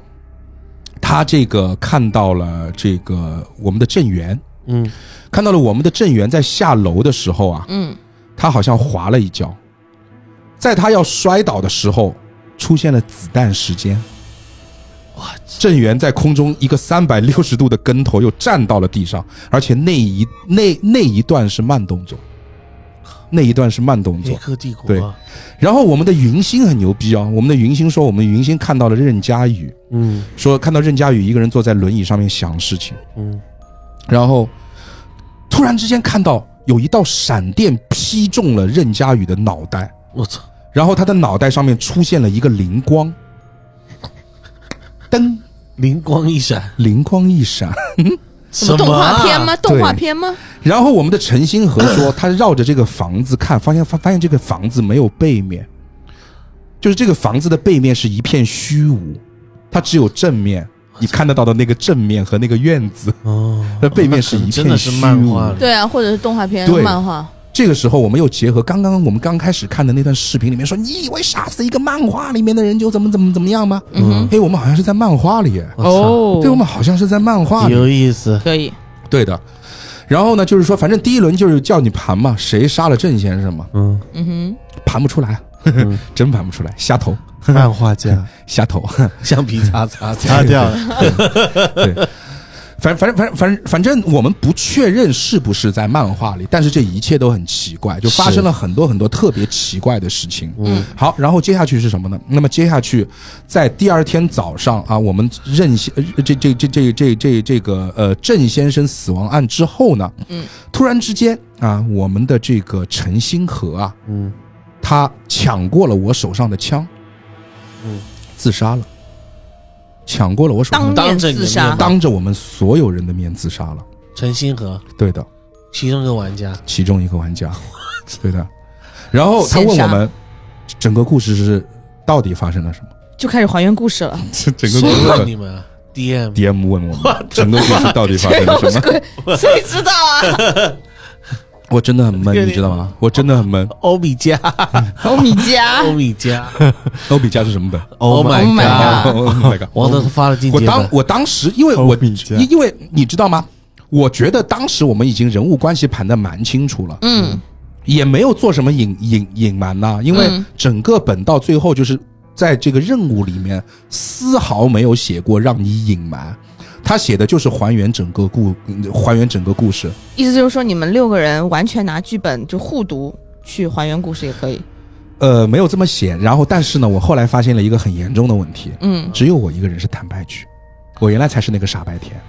他这个看到了这个我们的郑源，嗯，看到了我们的郑源在下楼的时候啊，嗯，他好像滑了一跤，在他要摔倒的时候，出现了子弹时间。哇！郑源在空中一个三百六十度的跟头，又站到了地上，而且那一那那一段是慢动作，那一段是慢动黑作。客帝国，对。然后我们的云星很牛逼哦，我们的云星说，我们云星看到了任佳宇，嗯。说看到任佳宇一个人坐在轮椅上面想事情，嗯，然后突然之间看到有一道闪电劈中了任佳宇的脑袋，我操，然后他的脑袋上面出现了一个灵光，灯灵光一闪，灵光一闪。什什么？动画片吗？啊？动画片吗？然后我们的陈星河说，他绕着这个房子看，发现发发现这个房子没有背面，就是这个房子的背面是一片虚无，它只有正面，你看得到的那个正面和那个院子，哦，那背面是一片真的是虚无。漫画，对啊，或者是动画片、对。漫画。这个时候，我们又结合刚刚我们刚开始看的那段视频里面说，你以为杀死一个漫画里面的人就怎么怎么怎么样吗？嗯哼，嘿，我们好像是在漫画里哦。对，我们好像是在漫画里，有意思，可以。对的。然后呢，就是说，反正第一轮就是叫你盘嘛，谁杀了郑先生嘛，嗯。嗯哼，盘不出来，嗯，真盘不出来，瞎投，漫画家。瞎投。橡皮擦擦擦。掉了，对，反反正反正反正反正我们不确认是不是在漫画里，但是这一切都很奇怪，就发生了很多很多特别奇怪的事情。嗯，好，然后接下去是什么呢？那么接下去，在第二天早上啊，我们任先呃这这这这这这这个呃郑先生死亡案之后呢，嗯，突然之间啊，我们的这个陈星河啊，嗯。他抢过了我手上的枪，嗯，自杀了，抢过了我手上当着自杀，当着我们所有人的面自杀了。陈星河，对的，其中一个玩家，其中一个玩家，对的。然后他问我们，整个故事是到底发生了什么？就开始还原故事了。整个故事问你们啊？DM，，DM 问我们，整个故事到底发生了什么？谁知道啊？我真的很闷，你知道吗？我真的很闷。欧米茄，欧米茄欧米茄欧米茄是什么本 Oh my Oh my god！？Oh my god！王德发了进阶版，我当我当时，因为我因因为你知道吗？我觉得当时我们已经人物关系盘的蛮清楚了，嗯，也没有做什么隐隐隐瞒呐，因为嗯整个本到最后就是在这个任务里面丝毫没有写过让你隐瞒，他写的就是还原整个故嗯还原整个故事。意思就是说你们六个人完全拿剧本就互读去还原故事也可以。呃，没有这么写，然后但是呢，我后来发现了一个很严重的问题，嗯，只有我一个人是坦白局，我原来才是那个傻白甜。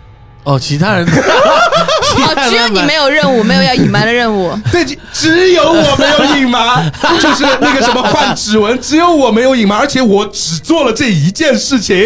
哦，其他人，哦，只有你没有任务，没有要隐瞒的任务。对，只只有我没有隐瞒，就是那个什么换指纹，只有我没有隐瞒，而且我只做了这一件事情。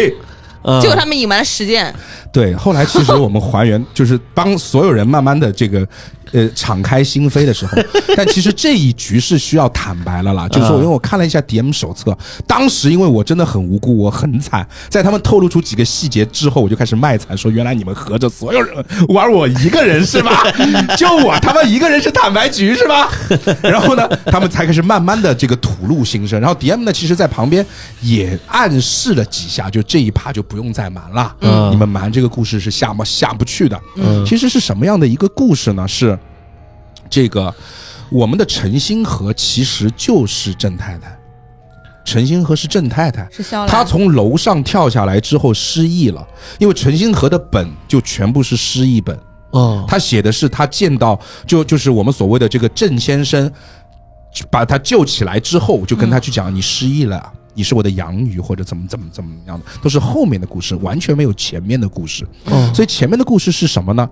嗯结果他们隐瞒了十件，对，后来其实我们还原，就是帮所有人慢慢的这个。呃，敞开心扉的时候，但其实这一局是需要坦白了啦。就是说，因为我看了一下 DM 手册，当时因为我真的很无辜，我很惨，在他们透露出几个细节之后，我就开始卖惨，说原来你们合着所有人玩我一个人是吧？就我他妈一个人是坦白局是吧？然后呢，他们才开始慢慢的这个吐露心声。然后 DM 呢，其实在旁边也暗示了几下，就这一趴就不用再瞒了，嗯你们瞒这个故事是下不下不去的。嗯，其实是什么样的一个故事呢？是这个我们的陈星河其实就是郑太太，陈星河是郑太太。是肖兰。她从楼上跳下来之后失忆了，因为陈星河的本就全部是失忆本，哦，他写的是他见到就就是我们所谓的这个郑先生，把他救起来之后，就跟他去讲你失忆了。你是我的养女，或者怎么怎么怎么样的，都是后面的故事，完全没有前面的故事。哦所以前面的故事是什么呢？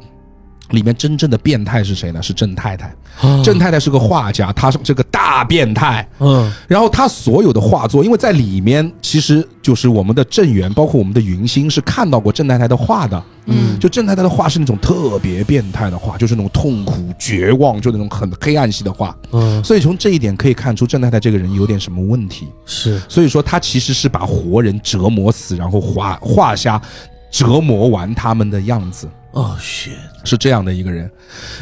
里面真正的变态是谁呢？是郑太太。哦郑太太是个画家，她是这个大变态。嗯然后她所有的画作，因为在里面其实就是我们的郑源，包括我们的云星是看到过郑太太的画的。嗯，就郑太太的画是那种特别变态的画，就是那种痛苦、绝望，就那种很黑暗系的画。嗯，所以从这一点可以看出，郑太太这个人有点什么问题。是所以说，她其实是把活人折磨死，然后画画下折磨完他们的样子。哦，shit，是这样的一个人，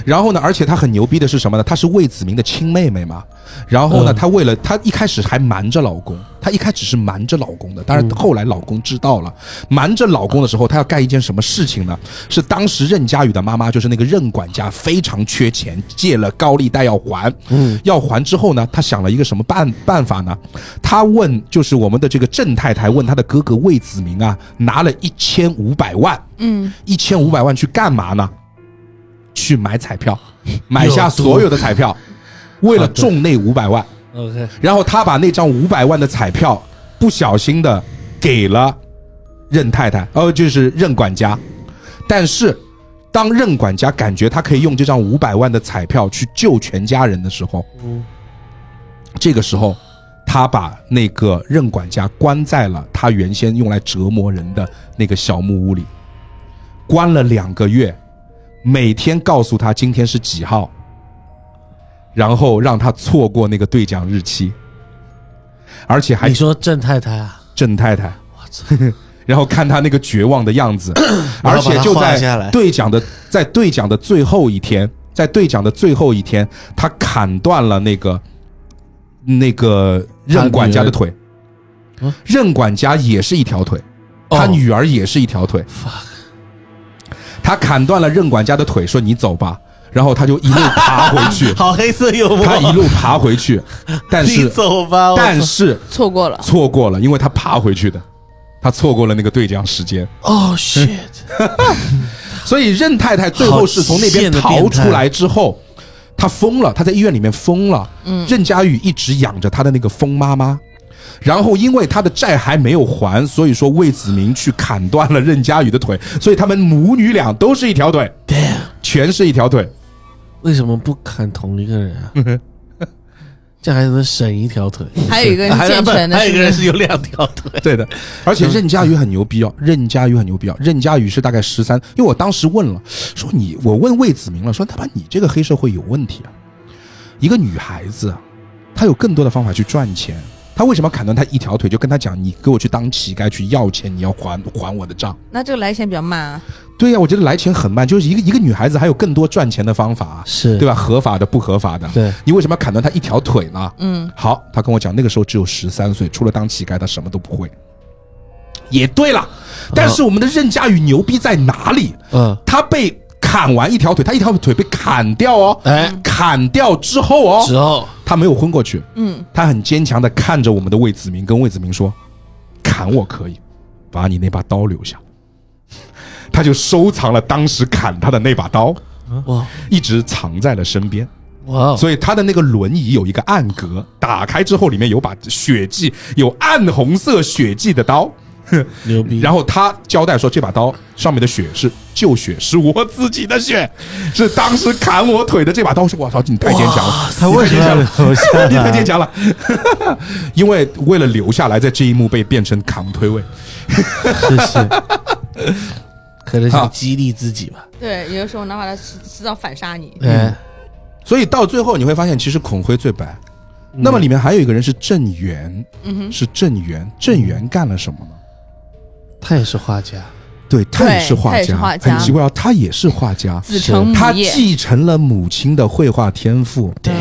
然后呢，而且他很牛逼的是什么呢？她是魏子明的亲妹妹嘛。然后呢，嗯她为了她一开始还瞒着老公，她一开始是瞒着老公的。但是后来老公知道了，瞒着老公的时候，她要干一件什么事情呢？是当时任佳宇的妈妈，就是那个任管家，非常缺钱，借了高利贷要还。嗯，要还之后呢，她想了一个什么办办法呢？她问，就是我们的这个郑太太问她的哥哥魏子明啊，拿了一千五百万。嗯，一千五百万去干嘛呢？去买彩票，买下所有的彩票，为了中那五百万。OK，然后他把那张五百万的彩票不小心的给了任太太，哦，就是任管家。但是当任管家感觉他可以用这张五百万的彩票去救全家人的时候，嗯这个时候他把那个任管家关在了他原先用来折磨人的那个小木屋里，关了两个月，每天告诉他今天是几号，然后让他错过那个兑奖日期，而且还你说郑太太啊，郑太太，我操，然后看他那个绝望的样子，而且就在兑奖的在兑奖的最后一天，在兑奖的最后一天，他砍断了那个那个任管家的腿。嗯，任管家也是一条腿，哦。他女儿也是一条腿，他砍断了任管家的腿，说你走吧，然后他就一路爬回去，好黑色幽默，他一路爬回去，但是走吧，但是错过了。错过了，因为他爬回去的，他错过了那个对讲时间。哦 shit，所以任太太最后是从那边逃出来之后，她疯了，她在医院里面疯了。嗯。任佳宇一直养着她的那个疯妈妈，然后因为他的债还没有还，所以说魏子明去砍断了任佳宇的腿，所以他们母女俩都是一条腿，damn，全是一条腿。为什么不砍同一个人啊？这样还能省一条腿。还有一个人 还健全的还有一个人是有两条腿。对的，而且任佳宇很牛逼哦，任佳宇很牛逼哦，任佳宇是大概十三，因为我当时问了，说你，我问魏子明了，说他妈你这个黑社会有问题啊，一个女孩子啊，她有更多的方法去赚钱，她为什么要砍断他一条腿？就跟他讲，你给我去当乞丐去要钱，你要还还我的账。那这个来钱比较慢啊。对呀、我觉得来钱很慢，就是一个一个女孩子还有更多赚钱的方法啊，是对吧？合法的、不合法的，对，你为什么要砍断他一条腿呢？嗯，好，他跟我讲，那个时候只有十三岁，除了当乞丐，他什么都不会。也对了，但是我们的任佳宇牛逼在哪里？嗯，他被砍完一条腿，他一条腿被砍掉哦，哎，砍掉之后哦，之后他没有昏过去，嗯，他很坚强的看着我们的魏子明，跟魏子明说：“砍我可以，把你那把刀留下。” 他就收藏了当时砍他的那把刀，哇一直藏在了身边。哇，所以他的那个轮椅有一个暗格，打开之后里面有把血迹，有暗红色血迹的刀。牛逼。然后他交代说，这把刀上面的血是旧血，是我自己的血，是当时砍我腿的这把刀。是我操，你太坚强了，他为什么留下来？你太坚强了。因为为了留下来，在这一幕被变成扛推位。谢谢。可能好想激励自己吧。对，有的时候能把他制制造反杀你。对，所以到最后你会发现，其实孔辉最白。那么里面还有一个人是郑源，嗯哼，是郑源。郑源干了什么呢？他也是画家，对他也是画家很奇怪啊，他也是画家，子承母他，继承了母亲的绘画天赋，对。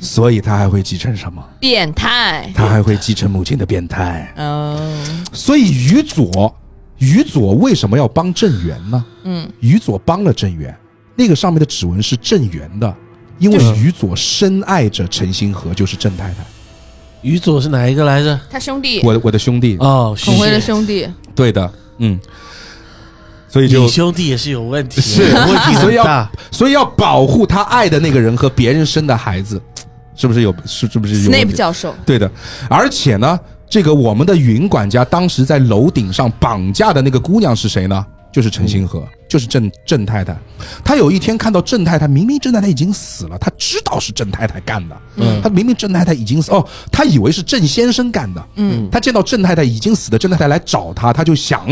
所以他还会继承什么？变态。他还会继承母亲的变态。嗯所以于左，于左为什么要帮郑源呢？嗯，于左帮了郑源，那个上面的指纹是郑源的，因为于左深爱着陈星河，就是郑太太，于左是哪一个来着？他兄弟，我的我的兄弟。哦，孔辉的兄弟，对的，嗯，所以就你兄弟也是有问题的，是问题所以要很大。所以要保护他爱的那个人和别人生的孩子，是不是有是是不是有问 Snape？教授，对的，而且呢，这个我们的云管家当时在楼顶上绑架的那个姑娘是谁呢？就是陈星河，就是郑郑太太。他有一天看到郑太太，明明郑太太已经死了，他知道是郑太太干的。嗯他明明郑太太已经死，哦，他以为是郑先生干的。嗯，他见到郑太太已经死的郑太太来找他，他就想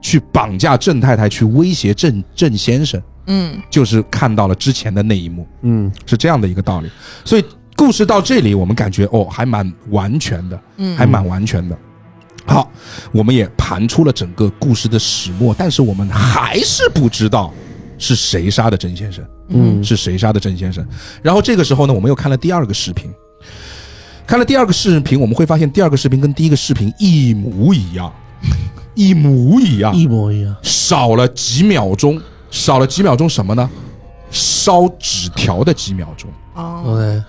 去绑架郑太太，去威胁郑郑先生。嗯就是看到了之前的那一幕，嗯，是这样的一个道理。所以故事到这里，我们感觉哦，还蛮完全的，嗯，还蛮完全的。好，我们也盘出了整个故事的始末，但是我们还是不知道是谁杀的甄先生，嗯。是谁杀的甄先生。然后这个时候呢，我们又看了第二个视频，看了第二个视频，我们会发现第二个视频跟第一个视频一模一样，一模一样，一模一样。少了几秒钟，少了几秒钟什么呢？烧纸条的几秒钟，哦，OK，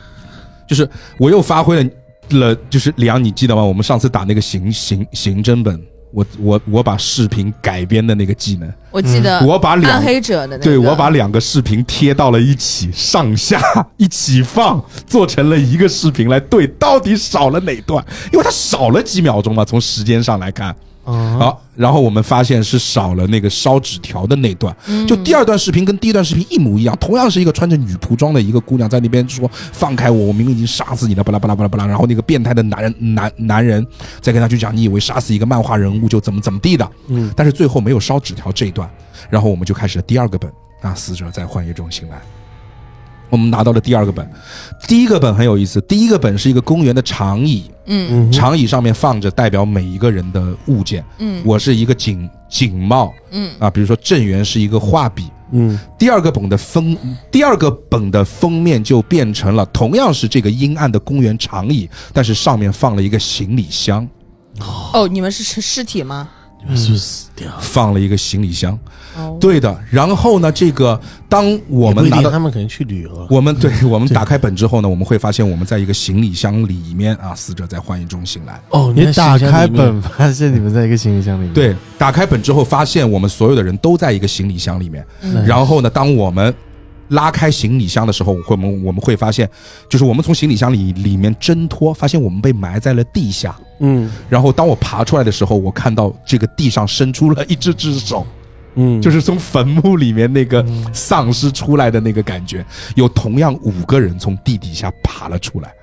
就是我又发挥了了，就是李阳，你记得吗？我们上次打那个刑刑刑侦本，我我我把视频改编的那个技能，我记得我把两暗黑者的那个，对我把两个视频贴到了一起，上下 一起放，做成了一个视频来对，到底少了哪段？因为它少了几秒钟嘛，从时间上来看。啊，好，然后我们发现是少了那个烧纸条的那段，嗯。就第二段视频跟第一段视频一模一样，同样是一个穿着女仆装的一个姑娘在那边说放开我，我明明已经杀死你了，巴拉巴拉巴拉巴拉，然后那个变态的男人男男人再跟他去讲，你以为杀死一个漫画人物就怎么怎么地的，嗯，但是最后没有烧纸条这一段，然后我们就开始了第二个本啊，死者在幻夜中醒来。我们拿到了第二个本，第一个本很有意思。第一个本是一个公园的长椅，嗯嗯，长椅上面放着代表每一个人的物件。嗯我是一个警警帽嗯啊，比如说郑源是一个画笔。嗯第二个本的封，第二个本的封面就变成了同样是这个阴暗的公园长椅，但是上面放了一个行李箱，哦，你们是尸尸体吗？你们是不是死掉？放了一个行李箱。哦，对的，然后呢，这个当我们拿到他们可能去旅游了。我们对 我们打开本之后呢，我们会发现我们在一个行李箱里面啊，死者在幻影中醒来。哦，你打开本，发现你们在一个行李箱里面，对，打开本之后发现我们所有的人都在一个行李箱里面。嗯然后呢，当我们拉开行李箱的时候，我们我们会发现，就是我们从行李箱里里面挣脱，发现我们被埋在了地下。嗯。然后当我爬出来的时候，我看到这个地上伸出了一只只手，嗯，就是从坟墓里面那个丧尸出来的那个感觉。有同样五个人从地底下爬了出来，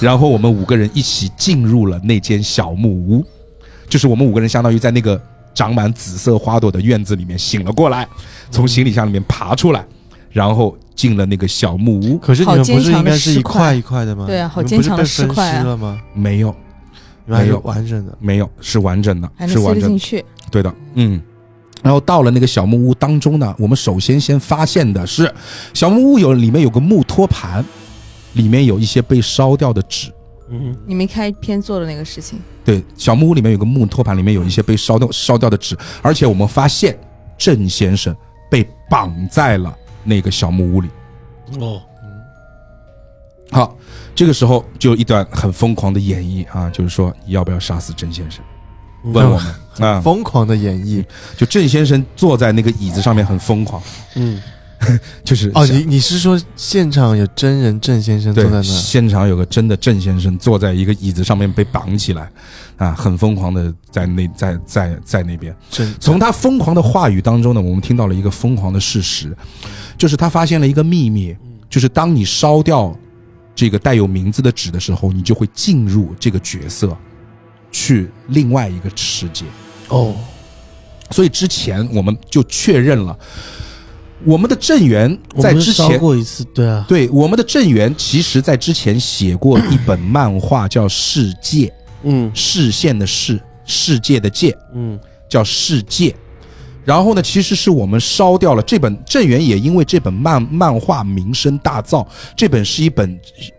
然后我们五个人一起进入了那间小木屋，就是我们五个人相当于在那个长满紫色花朵的院子里面醒了过来，从行李箱里面爬出来，然后进了那个小木屋。可是你们不是应该是一块块一块的吗？对啊好坚强的被分尸块啊了吗？没有，没有完整的。没有，是完整的，是完整的。进去。对的，嗯。然后到了那个小木屋当中呢，我们首先先发现的是，小木屋有里面有个木托盘，里面有一些被烧掉的纸。嗯你没开篇做的那个事情，对，小木屋里面有个木托盘，里面有一些被烧掉烧掉的纸，而且我们发现郑先生被绑在了那个小木屋里。哦，好，这个时候就有一段很疯狂的演绎啊，就是说要不要杀死郑先生？问我们啊，疯狂的演绎，就郑先生坐在那个椅子上面很疯狂，嗯 就是哦，你你是说现场有真人郑先生坐在，那？现场有个真的郑先生坐在一个椅子上面被绑起来，啊，很疯狂的在那在在在那边。从他疯狂的话语当中呢，我们听到了一个疯狂的事实，就是他发现了一个秘密，就是当你烧掉这个带有名字的纸的时候，你就会进入这个角色，去另外一个世界。哦，所以之前我们就确认了，我们的郑源在之前过一次，对啊，对我们的郑源，其实在之前写过一本漫画，叫《世界》，嗯视线的视，世界的界，嗯叫《世界》。然后呢，其实是我们烧掉了这本郑源，也因为这本漫漫画名声大噪。这本是一本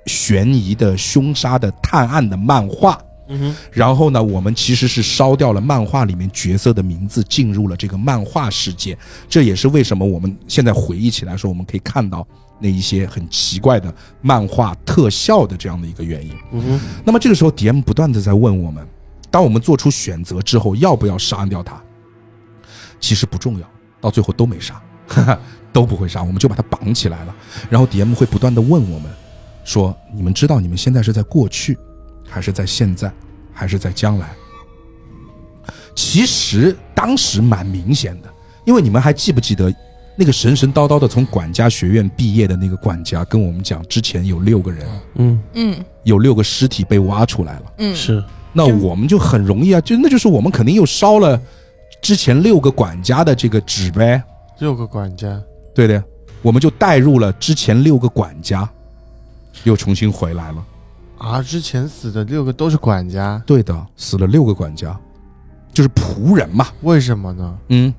悬疑的、凶杀的、探案的漫画。嗯哼，然后呢，我们其实是烧掉了漫画里面角色的名字，进入了这个漫画世界。这也是为什么我们现在回忆起来说，我们可以看到那一些很奇怪的漫画特效的这样的一个原因。嗯哼，那么这个时候，DM 不断的在问我们，当我们做出选择之后，要不要杀掉他？其实不重要，到最后都没杀，哈哈，都不会杀，我们就把他绑起来了。然后 DM 会不断的问我们，说：你们知道你们现在是在过去，还是在现在，还是在将来？其实当时蛮明显的，因为你们还记不记得那个神神叨叨的从管家学院毕业的那个管家跟我们讲，之前有六个人，嗯。嗯。有六个尸体被挖出来了。嗯，是，那我们就很容易啊，就那就是我们肯定又烧了之前六个管家的这个纸呗，六个管家，对的，我们就带入了之前六个管家，又重新回来了。啊，之前死的六个都是管家，对的，死了六个管家，就是仆人嘛，为什么呢？嗯，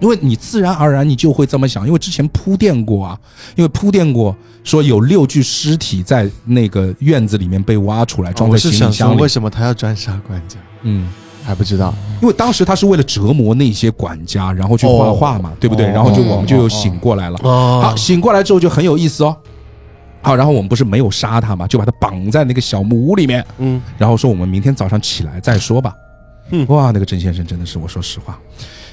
因为你自然而然你就会这么想，因为之前铺垫过啊，因为铺垫过说有六具尸体在那个院子里面被挖出来，装在行李箱里为，什么他要专杀管家？嗯。还不知道。因为当时他是为了折磨那些管家，然后去画画嘛，对不对？哦然后就哦我们就又醒过来了。哦，好，醒过来之后就很有意思哦。好，然后我们不是没有杀他嘛，就把他绑在那个小木屋里面，嗯然后说我们明天早上起来再说吧。嗯哇，那个郑先生真的是，我说实话，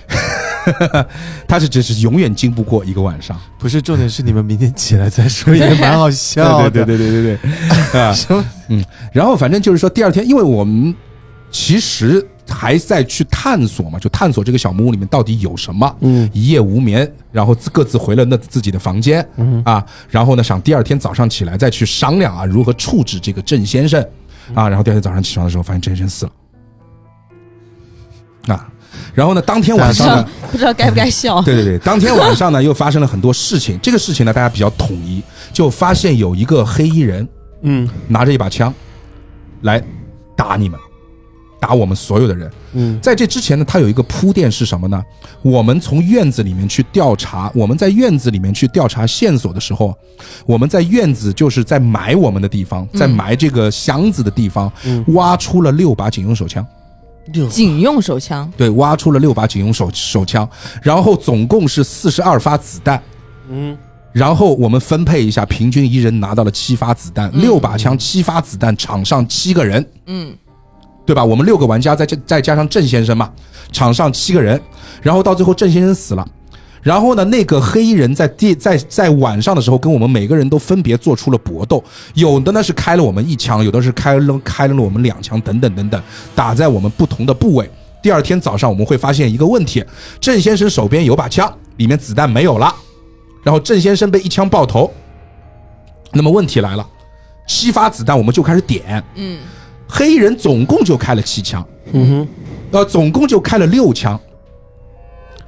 他是只是永远经不过一个晚上。不是重点是你们明天起来再说，也蛮好 笑的。对对对对对对啊，嗯？然后反正就是说，第二天，因为我们其实还在去探索嘛，就探索这个小木屋里面到底有什么。嗯。一夜无眠，然后自各自回了那自己的房间嗯。啊，然后呢，想第二天早上起来再去商量啊，如何处置这个郑先生啊，然后第二天早上起床的时候，发现郑先生死了。啊，然后呢，当天晚上呢，不知道该不该笑。对对对，当天晚上呢又发生了很多事情，这个事情呢大家比较统一，就发现有一个黑衣人嗯。拿着一把枪来打你们，打我们所有的人。嗯。在这之前呢，他有一个铺垫是什么呢？我们从院子里面去调查，我们在院子里面去调查线索的时候，我们在院子就是在埋我们的地方，在埋这个箱子的地方，嗯。挖出了六把警用手枪。六警用手枪，对，挖出了六把警用手手枪，然后总共是四十二发子弹。嗯。然后我们分配一下，平均一人拿到了七发子弹，嗯。六把枪，七发子弹，场上七个人，嗯对吧？我们六个玩家再加再加上郑先生嘛，场上七个人，然后到最后郑先生死了，然后呢，那个黑衣人在第在在晚上的时候跟我们每个人都分别做出了搏斗，有的呢是开了我们一枪，有的是开了开了我们两枪，等等等等，打在我们不同的部位。第二天早上我们会发现一个问题，郑先生手边有把枪，里面子弹没有了，然后郑先生被一枪爆头。那么问题来了，七发子弹我们就开始点，嗯黑衣人总共就开了七枪，嗯哼。呃，总共就开了六枪，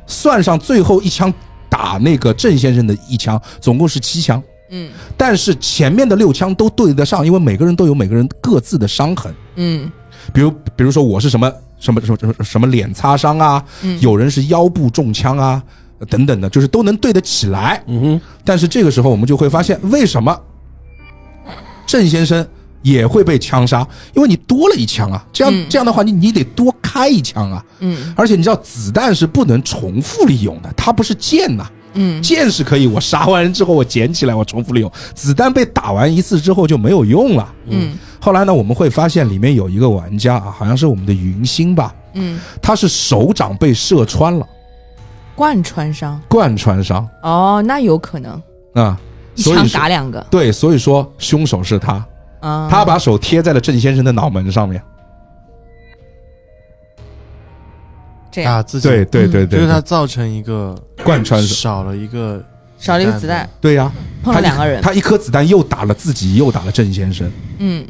算上最后一枪打那个郑先生的一枪，总共是七枪。嗯。但是前面的六枪都对得上，因为每个人都有每个人各自的伤痕。嗯。比如，比如说我是什么什么什么什么什么脸擦伤啊，嗯。有人是腰部中枪啊，等等的，就是都能对得起来。嗯哼。但是这个时候我们就会发现，为什么郑先生也会被枪杀？因为你多了一枪啊，这样、嗯。这样的话，你你得多开一枪啊。嗯。而且你知道，子弹是不能重复利用的，它不是剑呐、嗯。剑是可以，我杀完人之后我捡起来，我重复利用。子弹被打完一次之后就没有用了。嗯。后来呢，我们会发现里面有一个玩家啊，好像是我们的云星吧，嗯。他是手掌被射穿了，贯穿伤。贯穿伤。哦，那有可能。啊，一枪打两个。对，所以说凶手是他，啊。他把手贴在了郑先生的脑门上面。这样打自己，对对对对，就是他造成一个贯穿。少了一个少了一个子弹，对呀，碰他两个人。他一颗子弹又打了自己，又打了郑先生。嗯，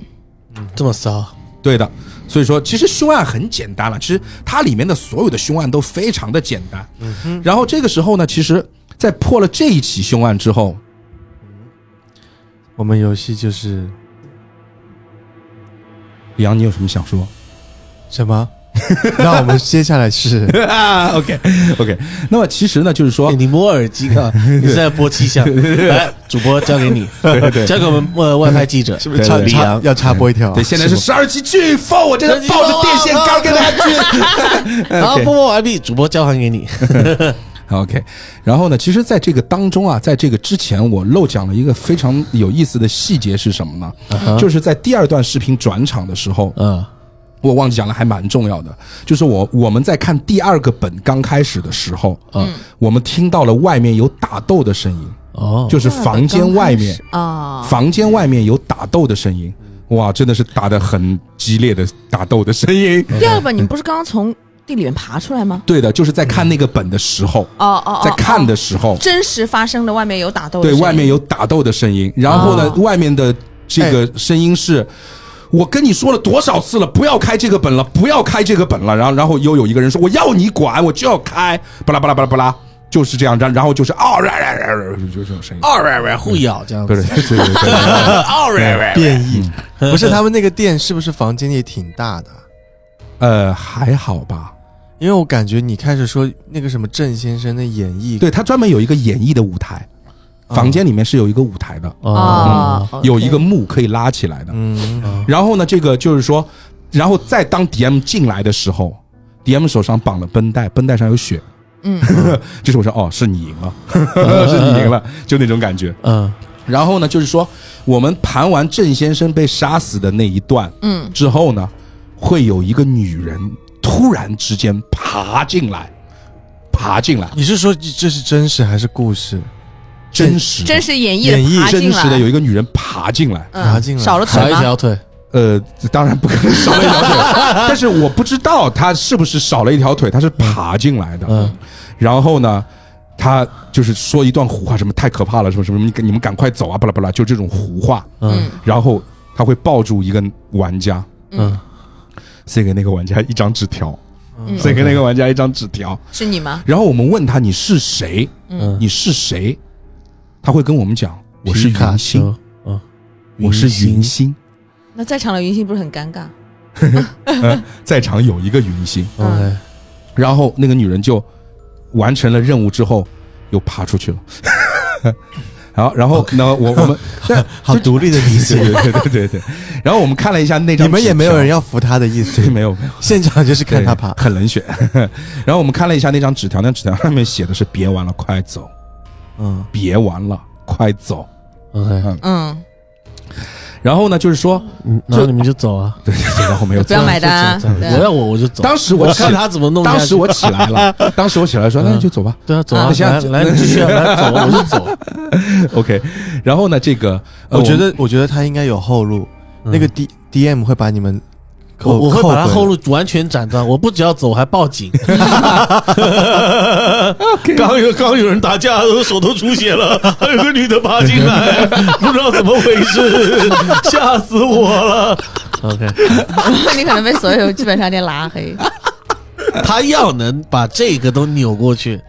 这么骚，对的，所以说其实凶案很简单了，其实它里面的所有的凶案都非常的简单。然后这个时候呢，其实，在破了这一起凶案之后，我们游戏就是李阳，你有什么想说？什么？那我们接下来是 啊 OK OK，那么其实呢，就是说哎，你摸耳机啊，你是在播气象。来，主播交给你，交给我们呃外派记者，是不是插李阳？要插播一条？对，现在是十二级飓风，我真的抱着电线杆跟大家去。然后播播完毕，主播交还给你。OK，然后呢，其实，在这个当中啊，在这个之前，我漏讲了一个非常有意思的细节是什么呢？就是在第二段视频转场的时候，嗯。我忘记讲了，还蛮重要的，就是我我们在看第二个本刚开始的时候，嗯。我们听到了外面有打斗的声音，哦，就是房间外面，啊，房间外面有打斗的声音，哇，真的是打得很激烈的打斗的声音。第二本你不是刚刚从地里面爬出来吗？对的，就是在看那个本的时候，哦哦，哦在看的哦时候，真实发生的外面有打斗的对声音，外面有打斗的声音，然后呢，哦外面的这个声音是。我跟你说了多少次了，不要开这个本了，不要开这个本了。然后，然后又有一个人说：“我要你管，我就要开。”巴拉巴拉巴拉巴拉，就是这样。然然后就是啊，就这种声音。二喂喂互咬这样对对子。对对对对，二喂喂，变异，不是他们那个店是不是房间也挺大的？呃，还好吧。因为我感觉你开始说那个什么郑先生的演绎，对他专门有一个演绎的舞台，房间里面是有一个舞台的，哦，有一个幕可以拉起来的。嗯，然后呢，这个就是说，然后再当 DM 进来的时候，DM 手上绑了绷带，绷带上有血。嗯，这时候我说哦，是你赢了，是你赢了，就那种感觉。嗯。然后呢，就是说我们盘完郑先生被杀死的那一段嗯，之后呢，会有一个女人突然之间爬进来，爬进来，你是说这是真实还是故事？真实真实演绎演绎真实的有一个女人爬进来。嗯。爬进来。少了少腿吗？一条腿，呃，当然不可能少了一条腿，但是我不知道她是不是少了一条腿，她是爬进来的。嗯。然后呢，她就是说一段胡话，什么太可怕了，什么什么，你你们赶快走啊，巴拉巴拉，就这种胡话。嗯。然后她会抱住一个玩家，嗯，塞给那个玩家一张纸条，嗯塞给那个玩家一张纸条。是你吗？然后我们问他你是谁？嗯你是谁？他会跟我们讲我是皮卡云星，丘，嗯，我是云星。那在场的云星不是很尴尬？呃，在场有一个云星。OK，然后那个女人就完成了任务之后，又爬出去了。然后，然后呢，我我们 好独立的理解，对对对对对。然后我们看了一下那张，你们也没有人，要扶他的意思，，没有没有，现场就是看他爬。很冷血。然后我们看了一下那张纸条，那纸条上面写的是“别玩了，快走！嗯，别玩了，快走 OK，嗯，”。然后呢，就是说，嗯然后你们就走啊，对 对对，然后没有走不要。买单我要我我就走。当时我看他怎么弄。当时我起来了，当时我起来说：“那你就走吧。对啊，走啊那，现在来来，你继续啊，来走，我就走。”OK。然后呢，这个呃我觉得，我觉得他应该有后路。那个 D D M 会把你们扣，我我会把他后路完全斩断，我不只要走，我还报警。刚有刚有人打架，手都出血了，还有个女的爬进来，不知道怎么回事，吓死我了。OK，你可能被所有基本上店拉黑。他要能把这个都扭过去，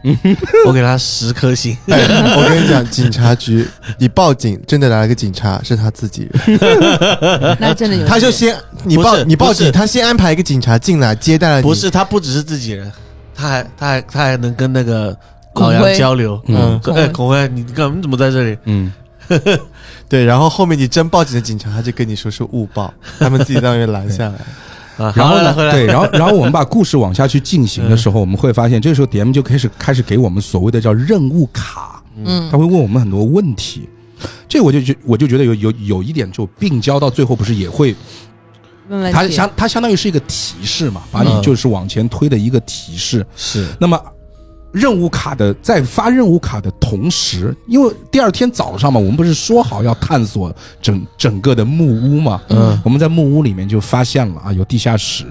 我给他十颗星。哎，我跟你讲，警察局，你报警，真的来了个警察，是他自己人，那真的有，他就先你不是报你报不是警，他先安排一个警察进来接待了你，不是，他不只是自己人，他还他还他还能跟那个老杨辉交流。嗯说哎，孔辉，你干你怎么在这里？嗯，对，然后后面你真报警的警察，他就跟你说是误报，他们自己在外面拦下来。啊，然后呢，对，然后然后我们把故事往下去进行的时候，我们会发现，这个时候 DM 就开始开始给我们所谓的叫任务卡，嗯。他会问我们很多问题。这我就觉我就觉得有有有一点就并交到最后不是也会，它问问题。相它相当于是一个提示嘛，把你嗯。就是往前推的一个提示。是。那么任务卡的在发任务卡的同时，因为第二天早上嘛，我们不是说好要探索整整个的木屋嘛？嗯，我们在木屋里面就发现了啊，有地下室，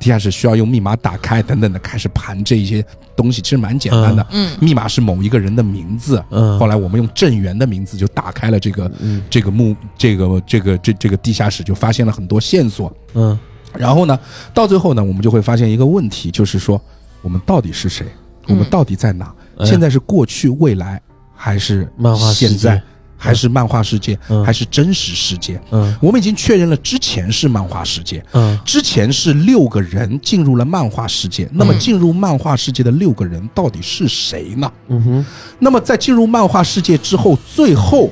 地下室需要用密码打开等等的，开始盘这一些东西，其实蛮简单的。嗯密码是某一个人的名字，嗯后来我们用郑源的名字就打开了这个、这个木这个这个这这个地下室，就发现了很多线索。嗯然后呢，到最后呢，我们就会发现一个问题，就是说我们到底是谁？我们到底在哪？哎。现在是过去、未来，还是漫画世界。现在，还是漫画世界，嗯。还是真实世界？嗯。我们已经确认了，之前是漫画世界，嗯。之前是六个人进入了漫画世界。那么进入漫画世界的六个人到底是谁呢？嗯哼，那么在进入漫画世界之后，最后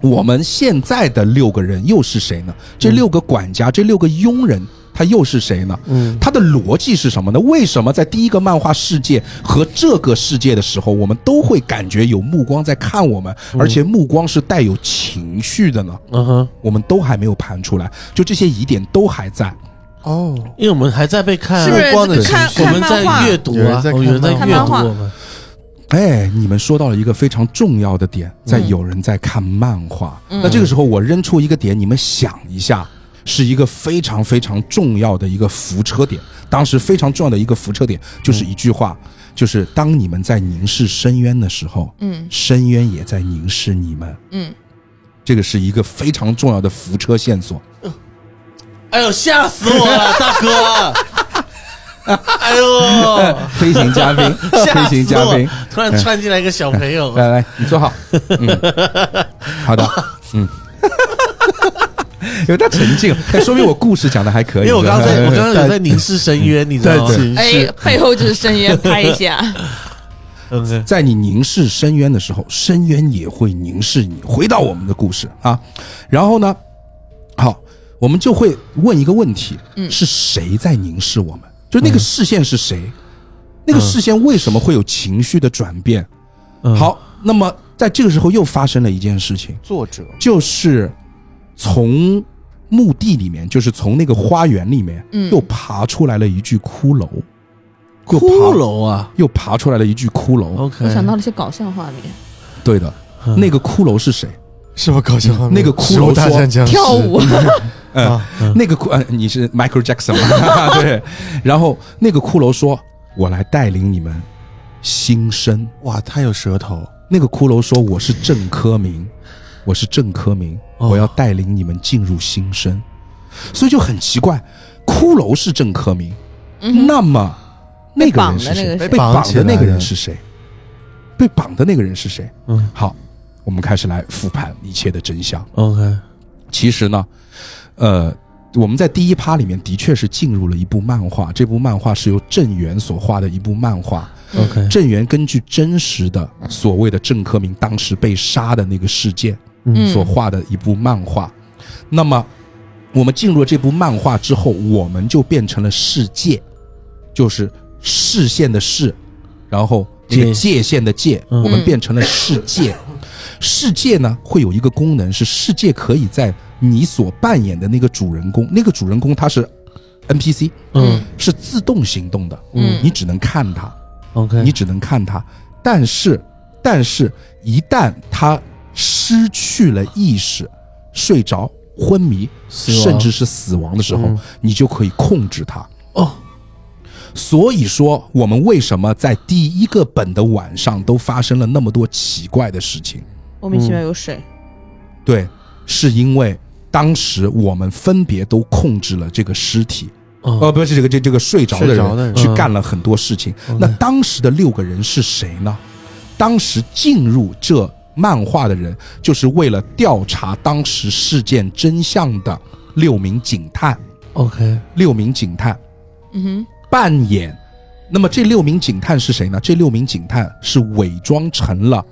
我们现在的六个人又是谁呢？这六个管家，这六个佣人，他又是谁呢？嗯他的逻辑是什么呢？为什么在第一个漫画世界和这个世界的时候，我们都会感觉有目光在看我们，而且目光是带有情绪的呢？嗯哼，我们都还没有盘出来，就这些疑点都还在。哦，因为我们还在被看啊，是不是光的情绪我们在？阅读啊，有人在我们在阅读我们。哎，你们说到了一个非常重要的点，在有人在看漫画。那这个时候，我扔出一个点，你们想一下，是一个非常非常重要的一个扶车点。当时非常重要的一个扶车点，就是一句话，就是当你们在凝视深渊的时候，嗯深渊也在凝视你们。嗯，这个是一个非常重要的扶车线索。哎呦，吓死我了，大哥！哎呦，飞行嘉宾，飞行嘉宾，！突然窜进来一个小朋友，来来，你坐好。嗯，好的，嗯。因为他沉静，那 说明我故事讲的还可以。因为我刚才对我刚刚有在凝视深渊，你知道吗？哎，，背后就是深渊，拍一下。OK，在你凝视深渊的时候，深渊也会凝视你。回到我们的故事啊，然后呢，好，我们就会问一个问题：是谁在凝视我们？就那个视线是谁？那个视线为什么会有情绪的转变？嗯，好，那么在这个时候又发生了一件事情，作者就是从墓地里面，就是从那个花园里面，嗯。又爬出来了一具骷髅，又骷髅啊？又爬出来了一具骷髅。，OK，我想到了一些搞笑画面，对的，嗯。那个骷髅是谁？什么搞笑画面？那个骷髅说战僵尸。跳舞，嗯，啊，那个骷呃，你是 Michael Jackson 吗？对。然后那个骷髅说：“我来带领你们新生。哇，他有舌头，”那个骷髅说：“我是郑科明，我是郑科明，哦我要带领你们进入新生。”所以就很奇怪，骷髅是郑克明，嗯那么那个人是谁？被绑的那个人是谁？被绑的那个人是谁？嗯好，我们开始来复盘一切的真相。，OK，其实呢，呃，我们在第一趴里面的确是进入了一部漫画，这部漫画是由郑源所画的一部漫画。OK，郑源根据真实的所谓的郑克明当时被杀的那个事件嗯所画的一部漫画。那么，我们进入了这部漫画之后，我们就变成了世界，就是视线的视，然后这个界界限的界，嗯我们变成了世界。世界呢会有一个功能，是世界可以在你所扮演的那个主人公，那个主人公他是 NPC，嗯是自动行动的，嗯你只能看他，，OK，你只能看他。但是，但是一旦他失去了意识，睡着、昏迷，甚至是死亡的时候，嗯。你就可以控制他。哦，所以说，我们为什么在第一个本的晚上都发生了那么多奇怪的事情？莫名其妙有水，对，是因为当时我们分别都控制了这个尸体，哦呃，不是这个这这个睡着的人人。去干了很多事情。嗯。那当时的六个人是谁呢？当时进入这漫画的人，就是为了调查当时事件真相的六名警探。，OK，六名警探。嗯哼扮演，那么这六名警探是谁呢？这六名警探是伪装成了，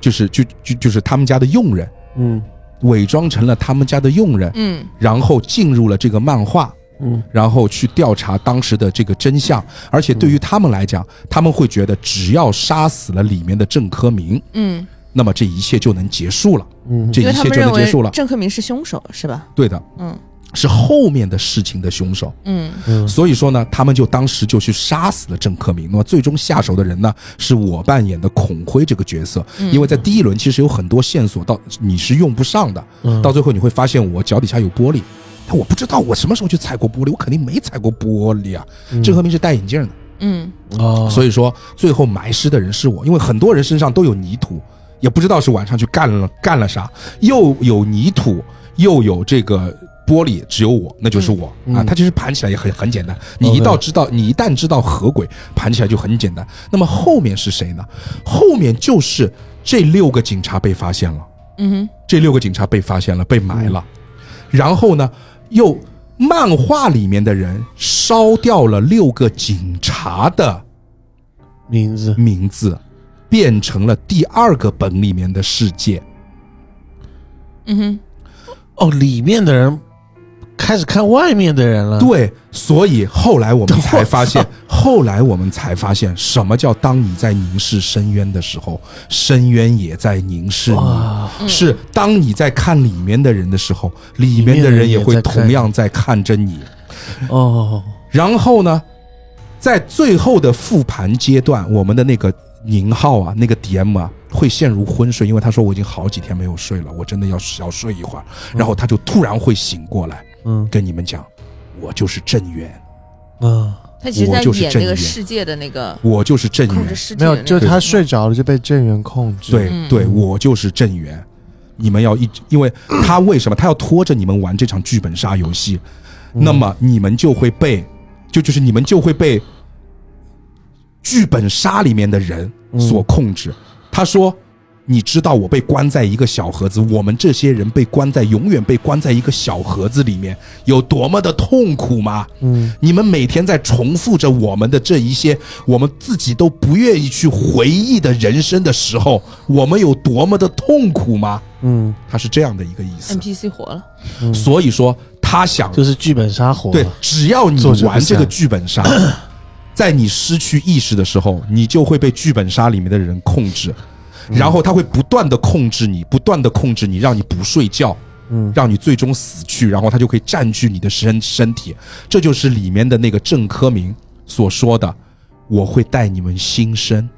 就是就就就是他们家的佣人，嗯。伪装成了他们家的佣人，，嗯。然后进入了这个漫画。嗯。然后去调查当时的这个真相，而且对于他们来讲，他们会觉得只要杀死了里面的郑科明，嗯，那么这一切就能结束了，嗯这一切就能结束了。郑克明是凶手，是吧？对的，嗯是后面的事情的凶手。嗯嗯所以说呢，他们就当时就去杀死了郑克明。那么最终下手的人呢，是我扮演的孔辉这个角色。因为在第一轮其实有很多线索到你是用不上的，嗯到最后你会发现我脚底下有玻璃，但我不知道我什么时候去踩过玻璃，我肯定没踩过玻璃啊。郑克明是戴眼镜的，嗯哦，所以说最后埋尸的人是我，因为很多人身上都有泥土，也不知道是晚上去干了干了啥，又有泥土，又有这个玻璃，只有我，那就是我、啊。它其实盘起来也很很简单，你一到知道，你一旦知道合轨，盘起来就很简单。那么后面是谁呢？后面就是这六个警察被发现了。嗯哼。这六个警察被发现了，被埋了，然后呢，又漫画里面的人烧掉了六个警察的名字。名字，变成了第二个本里面的世界。嗯哼哦，里面的人开始看外面的人了。对，所以后来我们才发现，后来我们才发现，什么叫当你在凝视深渊的时候，深渊也在凝视你。是当你在看里面的人的时候，里面的人也会同样在看着你。哦，然后呢，在最后的复盘阶段，我们的那个宁浩啊，那个 DM 啊，会陷入昏睡，因为他说我已经好几天没有睡了，我真的要要睡一会儿。然后他就突然会醒过来，嗯跟你们讲，我就是郑源，啊，他其实在就是演那个世界的那个我就是郑源，没有，就是他睡着了就被郑源控制。对嗯对，我就是郑源。你们要一，因为他为什么他要拖着你们玩这场剧本杀游戏？那么你们就会被，就就是你们就会被剧本杀里面的人所控制。他说：“你知道我被关在一个小盒子，我们这些人被关在永远被关在一个小盒子里面，有多么的痛苦吗？嗯，你们每天在重复着我们的这一些我们自己都不愿意去回忆的人生的时候，我们有多么的痛苦吗？”嗯，他是这样的一个意思。NPC 活了，所以说，他想就是剧本杀火了。对，只要你玩这个剧本杀，在你失去意识的时候，你就会被剧本杀里面的人控制，然后他会不断的控制你，不断的控制你，让你不睡觉，嗯让你最终死去，然后他就可以占据你的身身体。这就是里面的那个郑科明所说的：“我会带你们新生。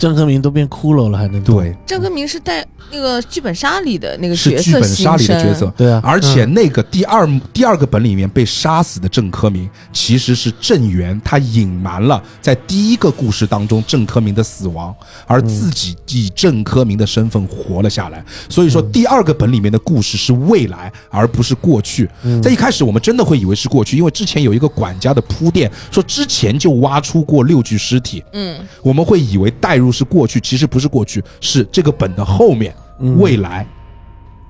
郑克明都变骷髅了，还能”对，郑科明是带那个剧本杀里的那个角色剧本杀里的角色。对啊，而且那个第二第二个本里面被杀死的郑科明，其实是郑源，他隐瞒了在第一个故事当中郑科明的死亡，而自己以郑科明的身份活了下来。所以说，第二个本里面的故事是未来，而不是过去。在一开始，我们真的会以为是过去，因为之前有一个管家的铺垫，说之前就挖出过六具尸体，嗯。我们会以为带入是过去，其实不是过去，是这个本的后面，未来。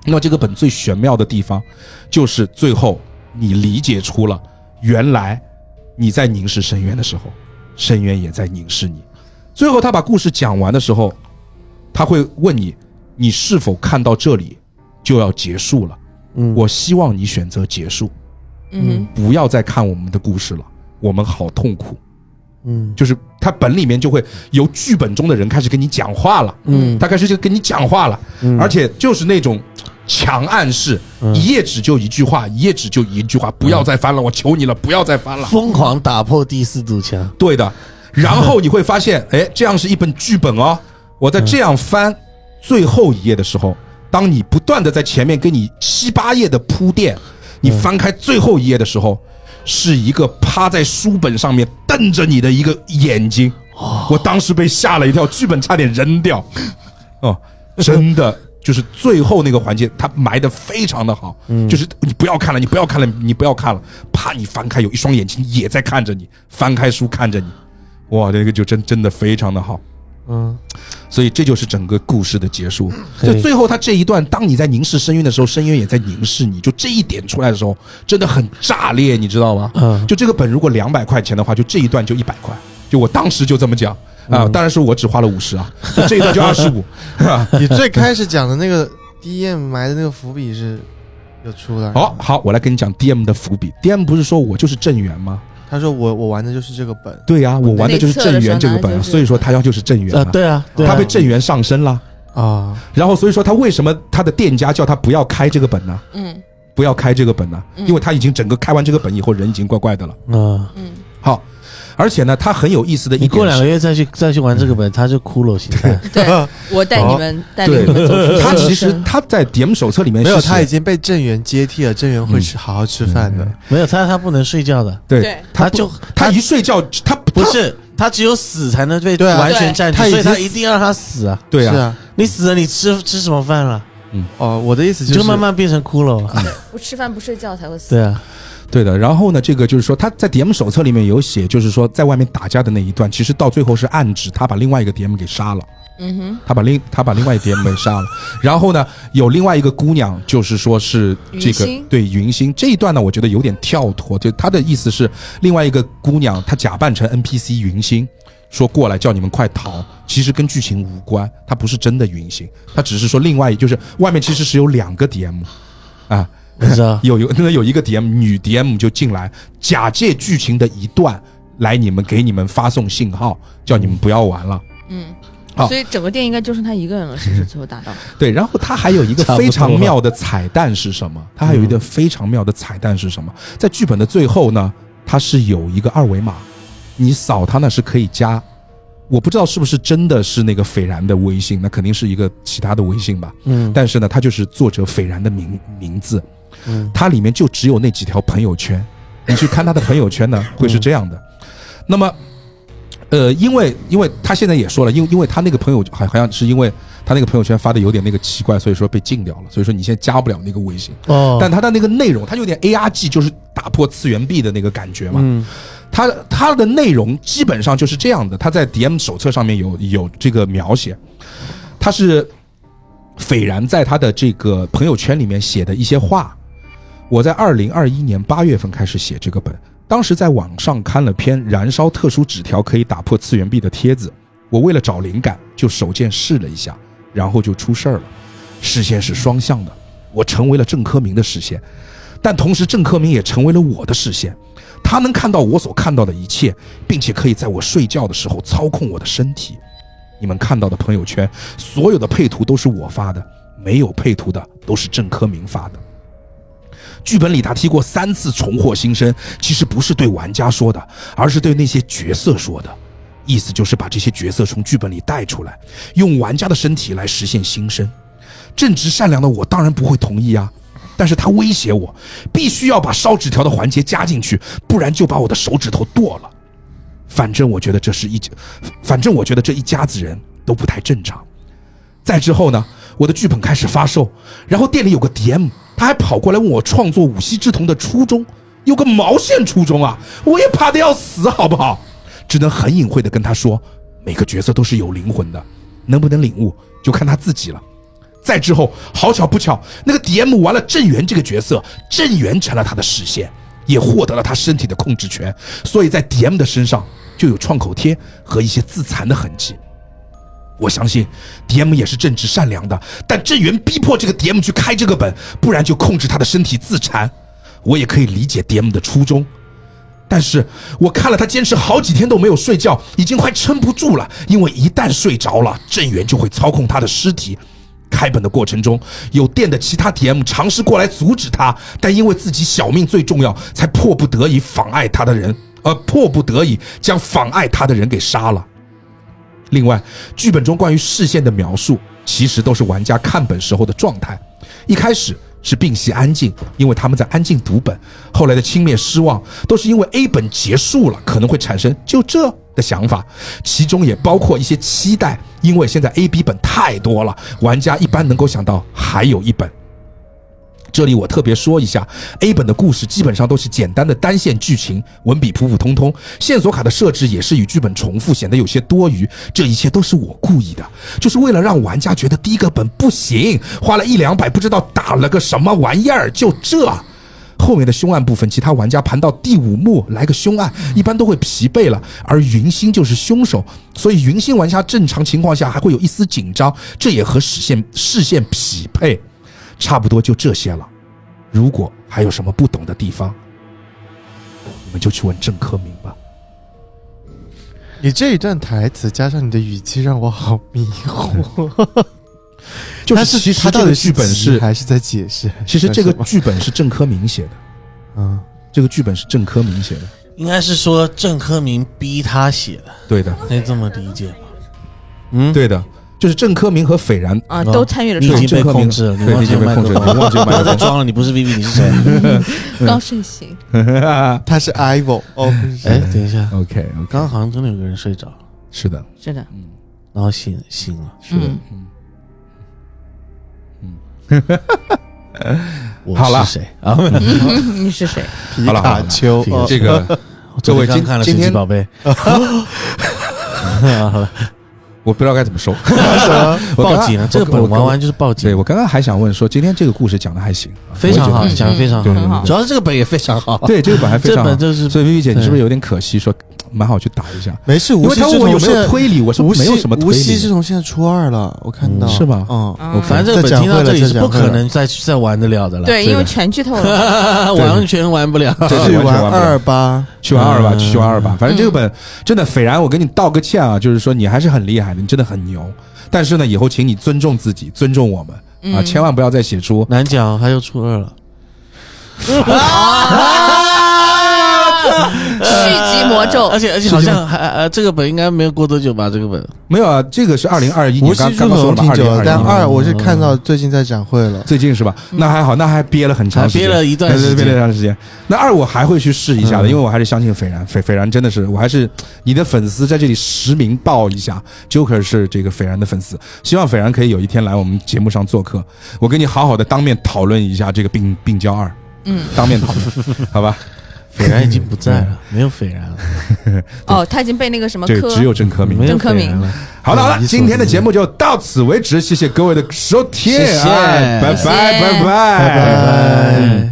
那么这个本最玄妙的地方，就是最后你理解出了，原来你在凝视深渊的时候，深渊也在凝视你。最后他把故事讲完的时候，他会问你，你是否看到这里就要结束了？嗯我希望你选择结束，嗯不要再看我们的故事了，我们好痛苦。嗯。就是他本里面就会由剧本中的人开始跟你讲话了，嗯。他开始就跟你讲话了，嗯。而且就是那种强暗示，一页纸就一句话，一页纸就一句话，不要再翻了，我求你了，不要再翻了。疯狂打破第四堵墙。对的，然后你会发现，哎，这样是一本剧本哦。我在这样翻最后一页的时候，当你不断的在前面给你七八页的铺垫，你翻开最后一页的时候，是一个趴在书本上面瞪着你的一个眼睛。我当时被吓了一跳，剧本差点扔掉。哦，真的。就是最后那个环节，他埋的非常的好，就是你不要看了，你不要看了，你不要看了，怕，你翻开有一双眼睛也在看着你，翻开书看着你，哇，这个就真真的非常的好。嗯所以这就是整个故事的结束。就最后他这一段，当你在凝视深渊的时候，深渊也在凝视你。就这一点出来的时候，真的很炸裂，你知道吗？嗯就这个本如果两百块钱的话，就这一段就一百块。就我当时就这么讲啊，当然是我只花了五十啊，就这一段就二十五。你最开始讲的那个 DM 埋的那个伏笔是有出来。好，好，我来跟你讲 DM 的伏笔。DM 不是说我就是正源吗？他说我我玩的就是这个本。对呀、我玩的就是正源这个本，所以说他要就是正源啊，嘛。对啊，对啊，他被正源上身了，啊，然后所以说他为什么他的店家叫他不要开这个本呢？嗯不不要开这个本呢？因为他已经整个开完这个本以后，人已经怪怪的了。啊，好，而且呢，他很有意思的一过两个月再去再去玩这个本，他就骷髅形态。对，我带你们带你们走。出 他其实生他在 DM 手册里面没有，他已经被郑源接替了，郑源会吃好好吃饭的。没有他，他不能睡觉的，对对。他就他一睡觉他不是他只有死才能被完全占据，所以他一定要让他死啊！对啊，啊，你死了，你吃吃什么饭了？嗯。哦，我的意思就是就慢慢变成骷髅。不吃饭不睡觉才会死。对啊，对的。然后呢，这个就是说他在 DM 手册里面有写，就是说在外面打架的那一段，其实到最后是暗指他把另外一个 DM 给杀了。嗯哼，他把另他把另外一个 DM 给杀了，然后呢，有另外一个姑娘，就是说是这个云对云星这一段呢，我觉得有点跳脱，就他的意思是另外一个姑娘，她假扮成 NPC 云星，说过来叫你们快逃，其实跟剧情无关，她不是真的云星，她只是说另外就是外面其实是有两个 DM 啊，我知道。有有那有一个 DM 女 DM 就进来，假借剧情的一段来你们给你们发送信号，叫你们不要玩了。嗯好。所以整个店应该就剩他一个人了，是不是？最后打到 对，然后他还有一个非常妙的彩蛋是什么？他还有一个非常妙的彩蛋是什么？在剧本的最后呢，它是有一个二维码，你扫它呢是可以加。我不知道是不是真的是那个斐然的微信，那肯定是一个其他的微信吧。嗯但是呢，他就是作者斐然的名名字，嗯它里面就只有那几条朋友圈。你去看他的朋友圈呢，会是这样的。那么，呃，因为因为他现在也说了，因为因为他那个朋友好好像是因为他那个朋友圈发的有点那个奇怪，所以说被禁掉了。所以说你现在加不了那个微信。哦，但他的那个内容，他有点 A R G，就是打破次元壁的那个感觉嘛。嗯他他的内容基本上就是这样的，他在 DM 手册上面有有这个描写，他是斐然在他的这个朋友圈里面写的一些话。我在二零二一年八月份开始写这个本，当时在网上看了篇燃烧特殊纸条可以打破次元壁的帖子，我为了找灵感就手贱试了一下，然后就出事儿了。视线是双向的，我成为了郑科明的视线，但同时郑科明也成为了我的视线。他能看到我所看到的一切，并且可以在我睡觉的时候操控我的身体。你们看到的朋友圈，所有的配图都是我发的，没有配图的都是郑科明发的。剧本里他提过三次重获新生，其实不是对玩家说的，而是对那些角色说的，意思就是把这些角色从剧本里带出来，用玩家的身体来实现新生。正直善良的我当然不会同意啊，但是他威胁我，必须要把烧纸条的环节加进去，不然就把我的手指头剁了。反正我觉得这是一，反正我觉得这一家子人都不太正常。再之后呢，我的剧本开始发售，然后店里有个 DM，他还跑过来问我创作五系之瞳的初衷，有个毛线初衷啊！我也怕的要死，好不好？只能很隐晦的跟他说，每个角色都是有灵魂的，能不能领悟就看他自己了。再之后，好巧不巧，那个 DM 玩了郑源这个角色，郑源成了他的视线，也获得了他身体的控制权，所以在 DM 的身上就有创口贴和一些自残的痕迹。我相信 DM 也是正直善良的，但郑源逼迫这个 DM 去开这个本，不然就控制他的身体自残。我也可以理解 DM 的初衷，但是我看了他坚持好几天都没有睡觉，已经快撑不住了。因为一旦睡着了，郑源就会操控他的尸体。开本的过程中，有店的其他 DM 尝试过来阻止他，但因为自己小命最重要，才迫不得已妨碍他的人，呃，迫不得已将妨碍他的人给杀了。另外，剧本中关于视线的描述，其实都是玩家看本时候的状态。一开始是屏息安静，因为他们在安静读本；后来的轻蔑失望，都是因为 A 本结束了，可能会产生就这的想法。其中也包括一些期待，因为现在 A、B 本太多了，玩家一般能够想到还有一本。这里我特别说一下，A 本的故事基本上都是简单的单线剧情，文笔普普通通，线索卡的设置也是与剧本重复，显得有些多余。这一切都是我故意的，就是为了让玩家觉得第一个本不行，花了一两百不知道打了个什么玩意儿，就这。后面的凶案部分，其他玩家盘到第五幕来个凶案，一般都会疲惫了。而云星就是凶手，所以云星玩家正常情况下还会有一丝紧张，这也和视线视线匹配。差不多就这些了。如果还有什么不懂的地方，你们就去问郑科明吧。你这一段台词加上你的语气，让我好迷惑。就但是其实他到底这个剧本是，还是在解释？其实这个 剧本是郑科明写的，么嗯，这个剧本是郑科明写的，应该是说郑科明逼他写的，对的，可以这么理解吧？嗯，对的，就是郑科明和斐然。啊，哦都参与了你已。经被控制了，你对你已经被控制了你忘记麦克风不要再装了，你不是 Vivi，你是谁？刚睡醒，他是 Ivo 哦，哎，等一下，OK 刚刚好像真的有个人睡着了，是的，是的，嗯。然后醒醒了，是的，嗯。我好了。是谁？啊？你是谁？皮卡丘这个各位各位今刚看了今天神奇宝贝，好了，我不知道该怎么收。我刚报警了，这个本玩完就是报警，对我刚刚还想问说，今天这个故事讲的还行，啊非常好，讲的非常好，主要是这个本也非常好，对这个本还非常好。本就是所以 Vivi 姐，你是不是有点可惜？说蛮好去打一下，没事，因为无锡我有没有推理，我是无没有锡什么推无锡理的。之瞳现在初二了，我看到。是吧？嗯，我反正这个本听到这里是不可能再再玩得了的了，对，因为全剧透了。完全玩不了。对去玩完全玩不了。二八，去玩二吧，嗯。去玩二八。反正这个本真的，斐然，我跟你道个歉啊，就是说你还是很厉害的，你真的很牛。但是呢，以后请你尊重自己，尊重我们啊，嗯。千万不要再写出难讲，还有初二了。续集魔咒。而且而且好像还呃，这个本应该没有过多久吧？这个本。没有啊，这个是二零二一年，刚刚刚说了嘛，二零二一但二我是看到最近在展会了，最近是吧？那还好，那还憋了很长时间，憋了一段时间。憋了一段时间。那二我还会去试一下的，嗯。因为我还是相信斐然，斐斐然真的是，我还是你的粉丝，在这里实名报一下，Joker 是这个斐然的粉丝，希望斐然可以有一天来我们节目上做客，我跟你好好的当面讨论一下这个病病娇二，嗯，当面讨论，好吧？斐然已经不在了，没有斐然了，哦，他已经被那个什么对，科只有郑科明。没。有郑科明。斐然了。好了好了，嗯今天的节目就到此为止，谢谢各位的收听，谢谢。哎拜拜谢谢。拜拜。拜拜。